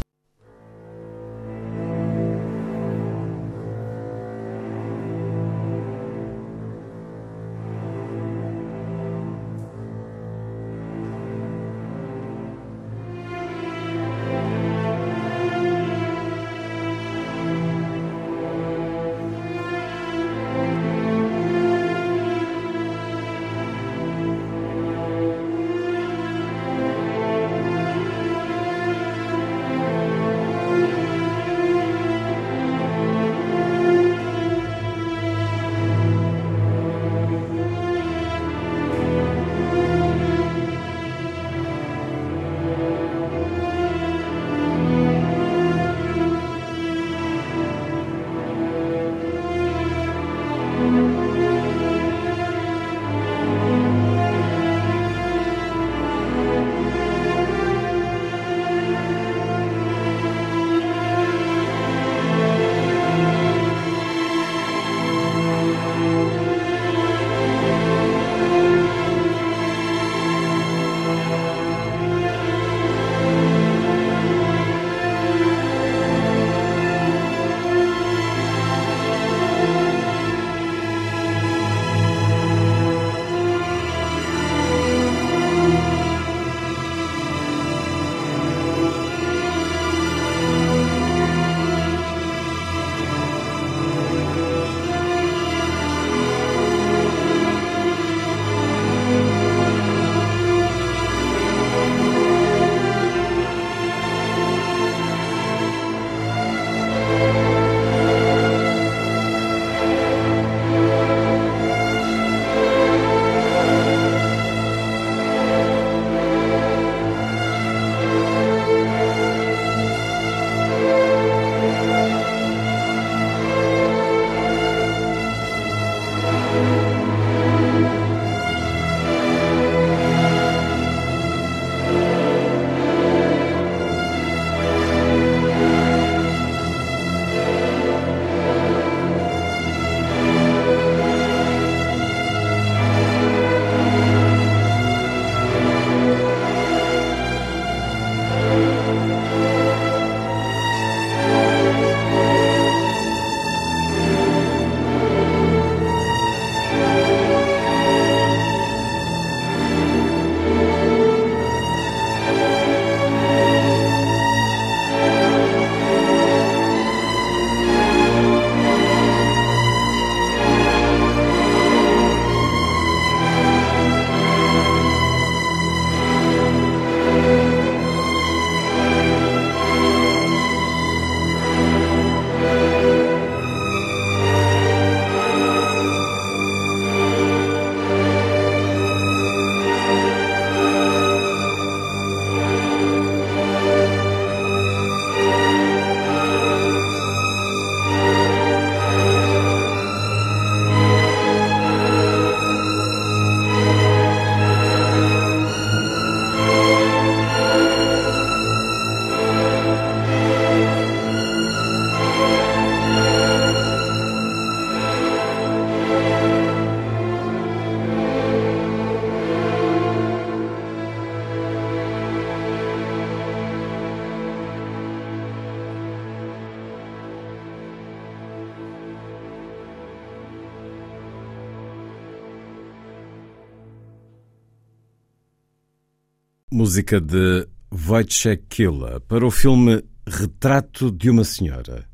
Música de Wojciech Killa para o filme Retrato de uma Senhora,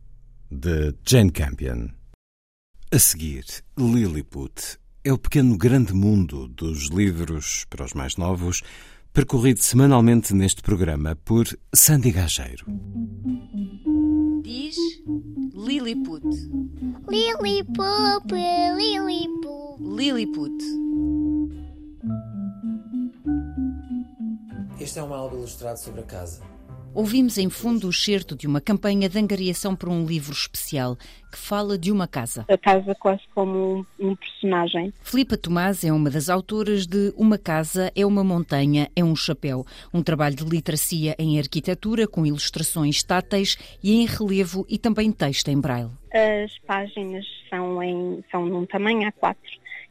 de Jane Campion. A seguir, Lilliput é o pequeno grande mundo dos livros para os mais novos, percorrido semanalmente neste programa por Sandy Gageiro. Diz Lilliput. Lilliput, Lilliput. Lilliput. Este é um álbum ilustrado sobre a casa. Ouvimos em fundo o certo de uma campanha de angariação para um livro especial que fala de uma casa. A casa quase como um, um personagem. Filipa Tomás é uma das autoras de Uma Casa é uma Montanha, é um Chapéu, um trabalho de literacia em arquitetura com ilustrações táteis e em relevo e também texto em braille. As páginas são, em, são num tamanho A4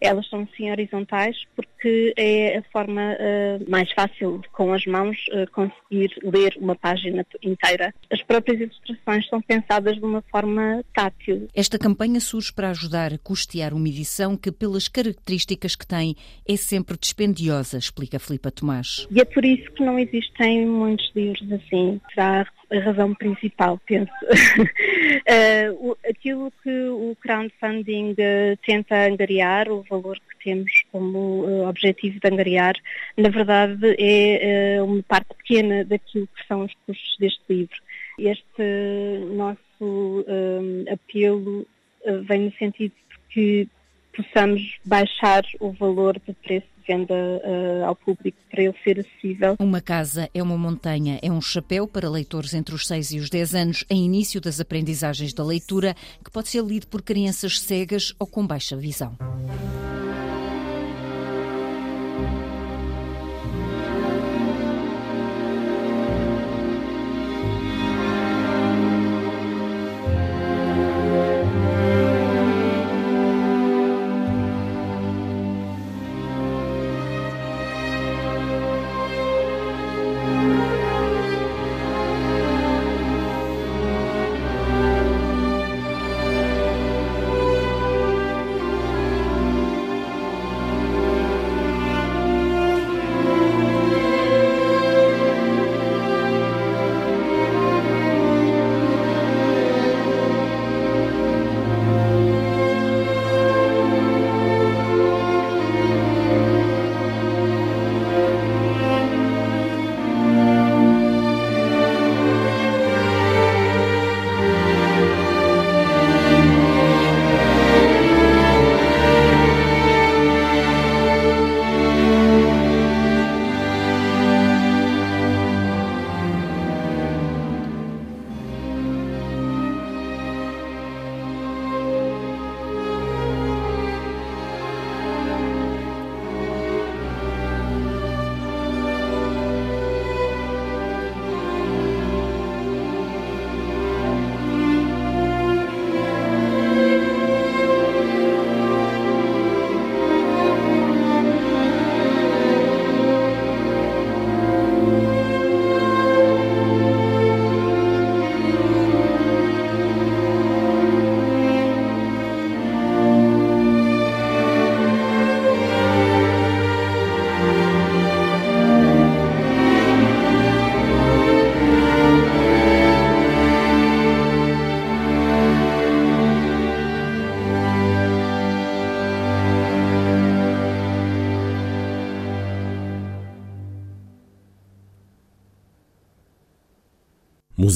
elas são assim horizontais porque é a forma uh, mais fácil de, com as mãos uh, conseguir ler uma página inteira. As próprias ilustrações são pensadas de uma forma tátil. Esta campanha surge para ajudar a custear uma edição que, pelas características que tem, é sempre dispendiosa, explica Filipa Tomás. E é por isso que não existem muitos livros assim. Será a razão principal, penso. uh, aquilo que o crowdfunding tenta angariar, o valor que temos como uh, objetivo de angariar, na verdade é uma parte pequena daquilo que são os custos deste livro. Este nosso apelo vem no sentido de que possamos baixar o valor de preço venda uh, ao público para ele ser acessível. Uma casa é uma montanha, é um chapéu para leitores entre os 6 e os 10 anos, em início das aprendizagens da leitura, que pode ser lido por crianças cegas ou com baixa visão.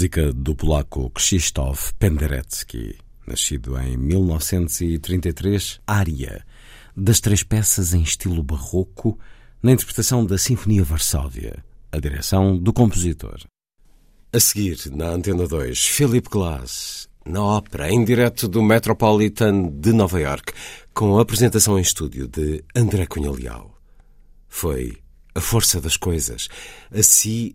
Música do polaco Krzysztof Penderecki, nascido em 1933, Ária, das três peças em estilo barroco, na interpretação da Sinfonia Varsóvia, a direção do compositor. A seguir, na Antena 2, Philip Glass, na ópera, em direto do Metropolitan de Nova York, com a apresentação em estúdio de André Cunha Leal. Foi A Força das Coisas. Assim,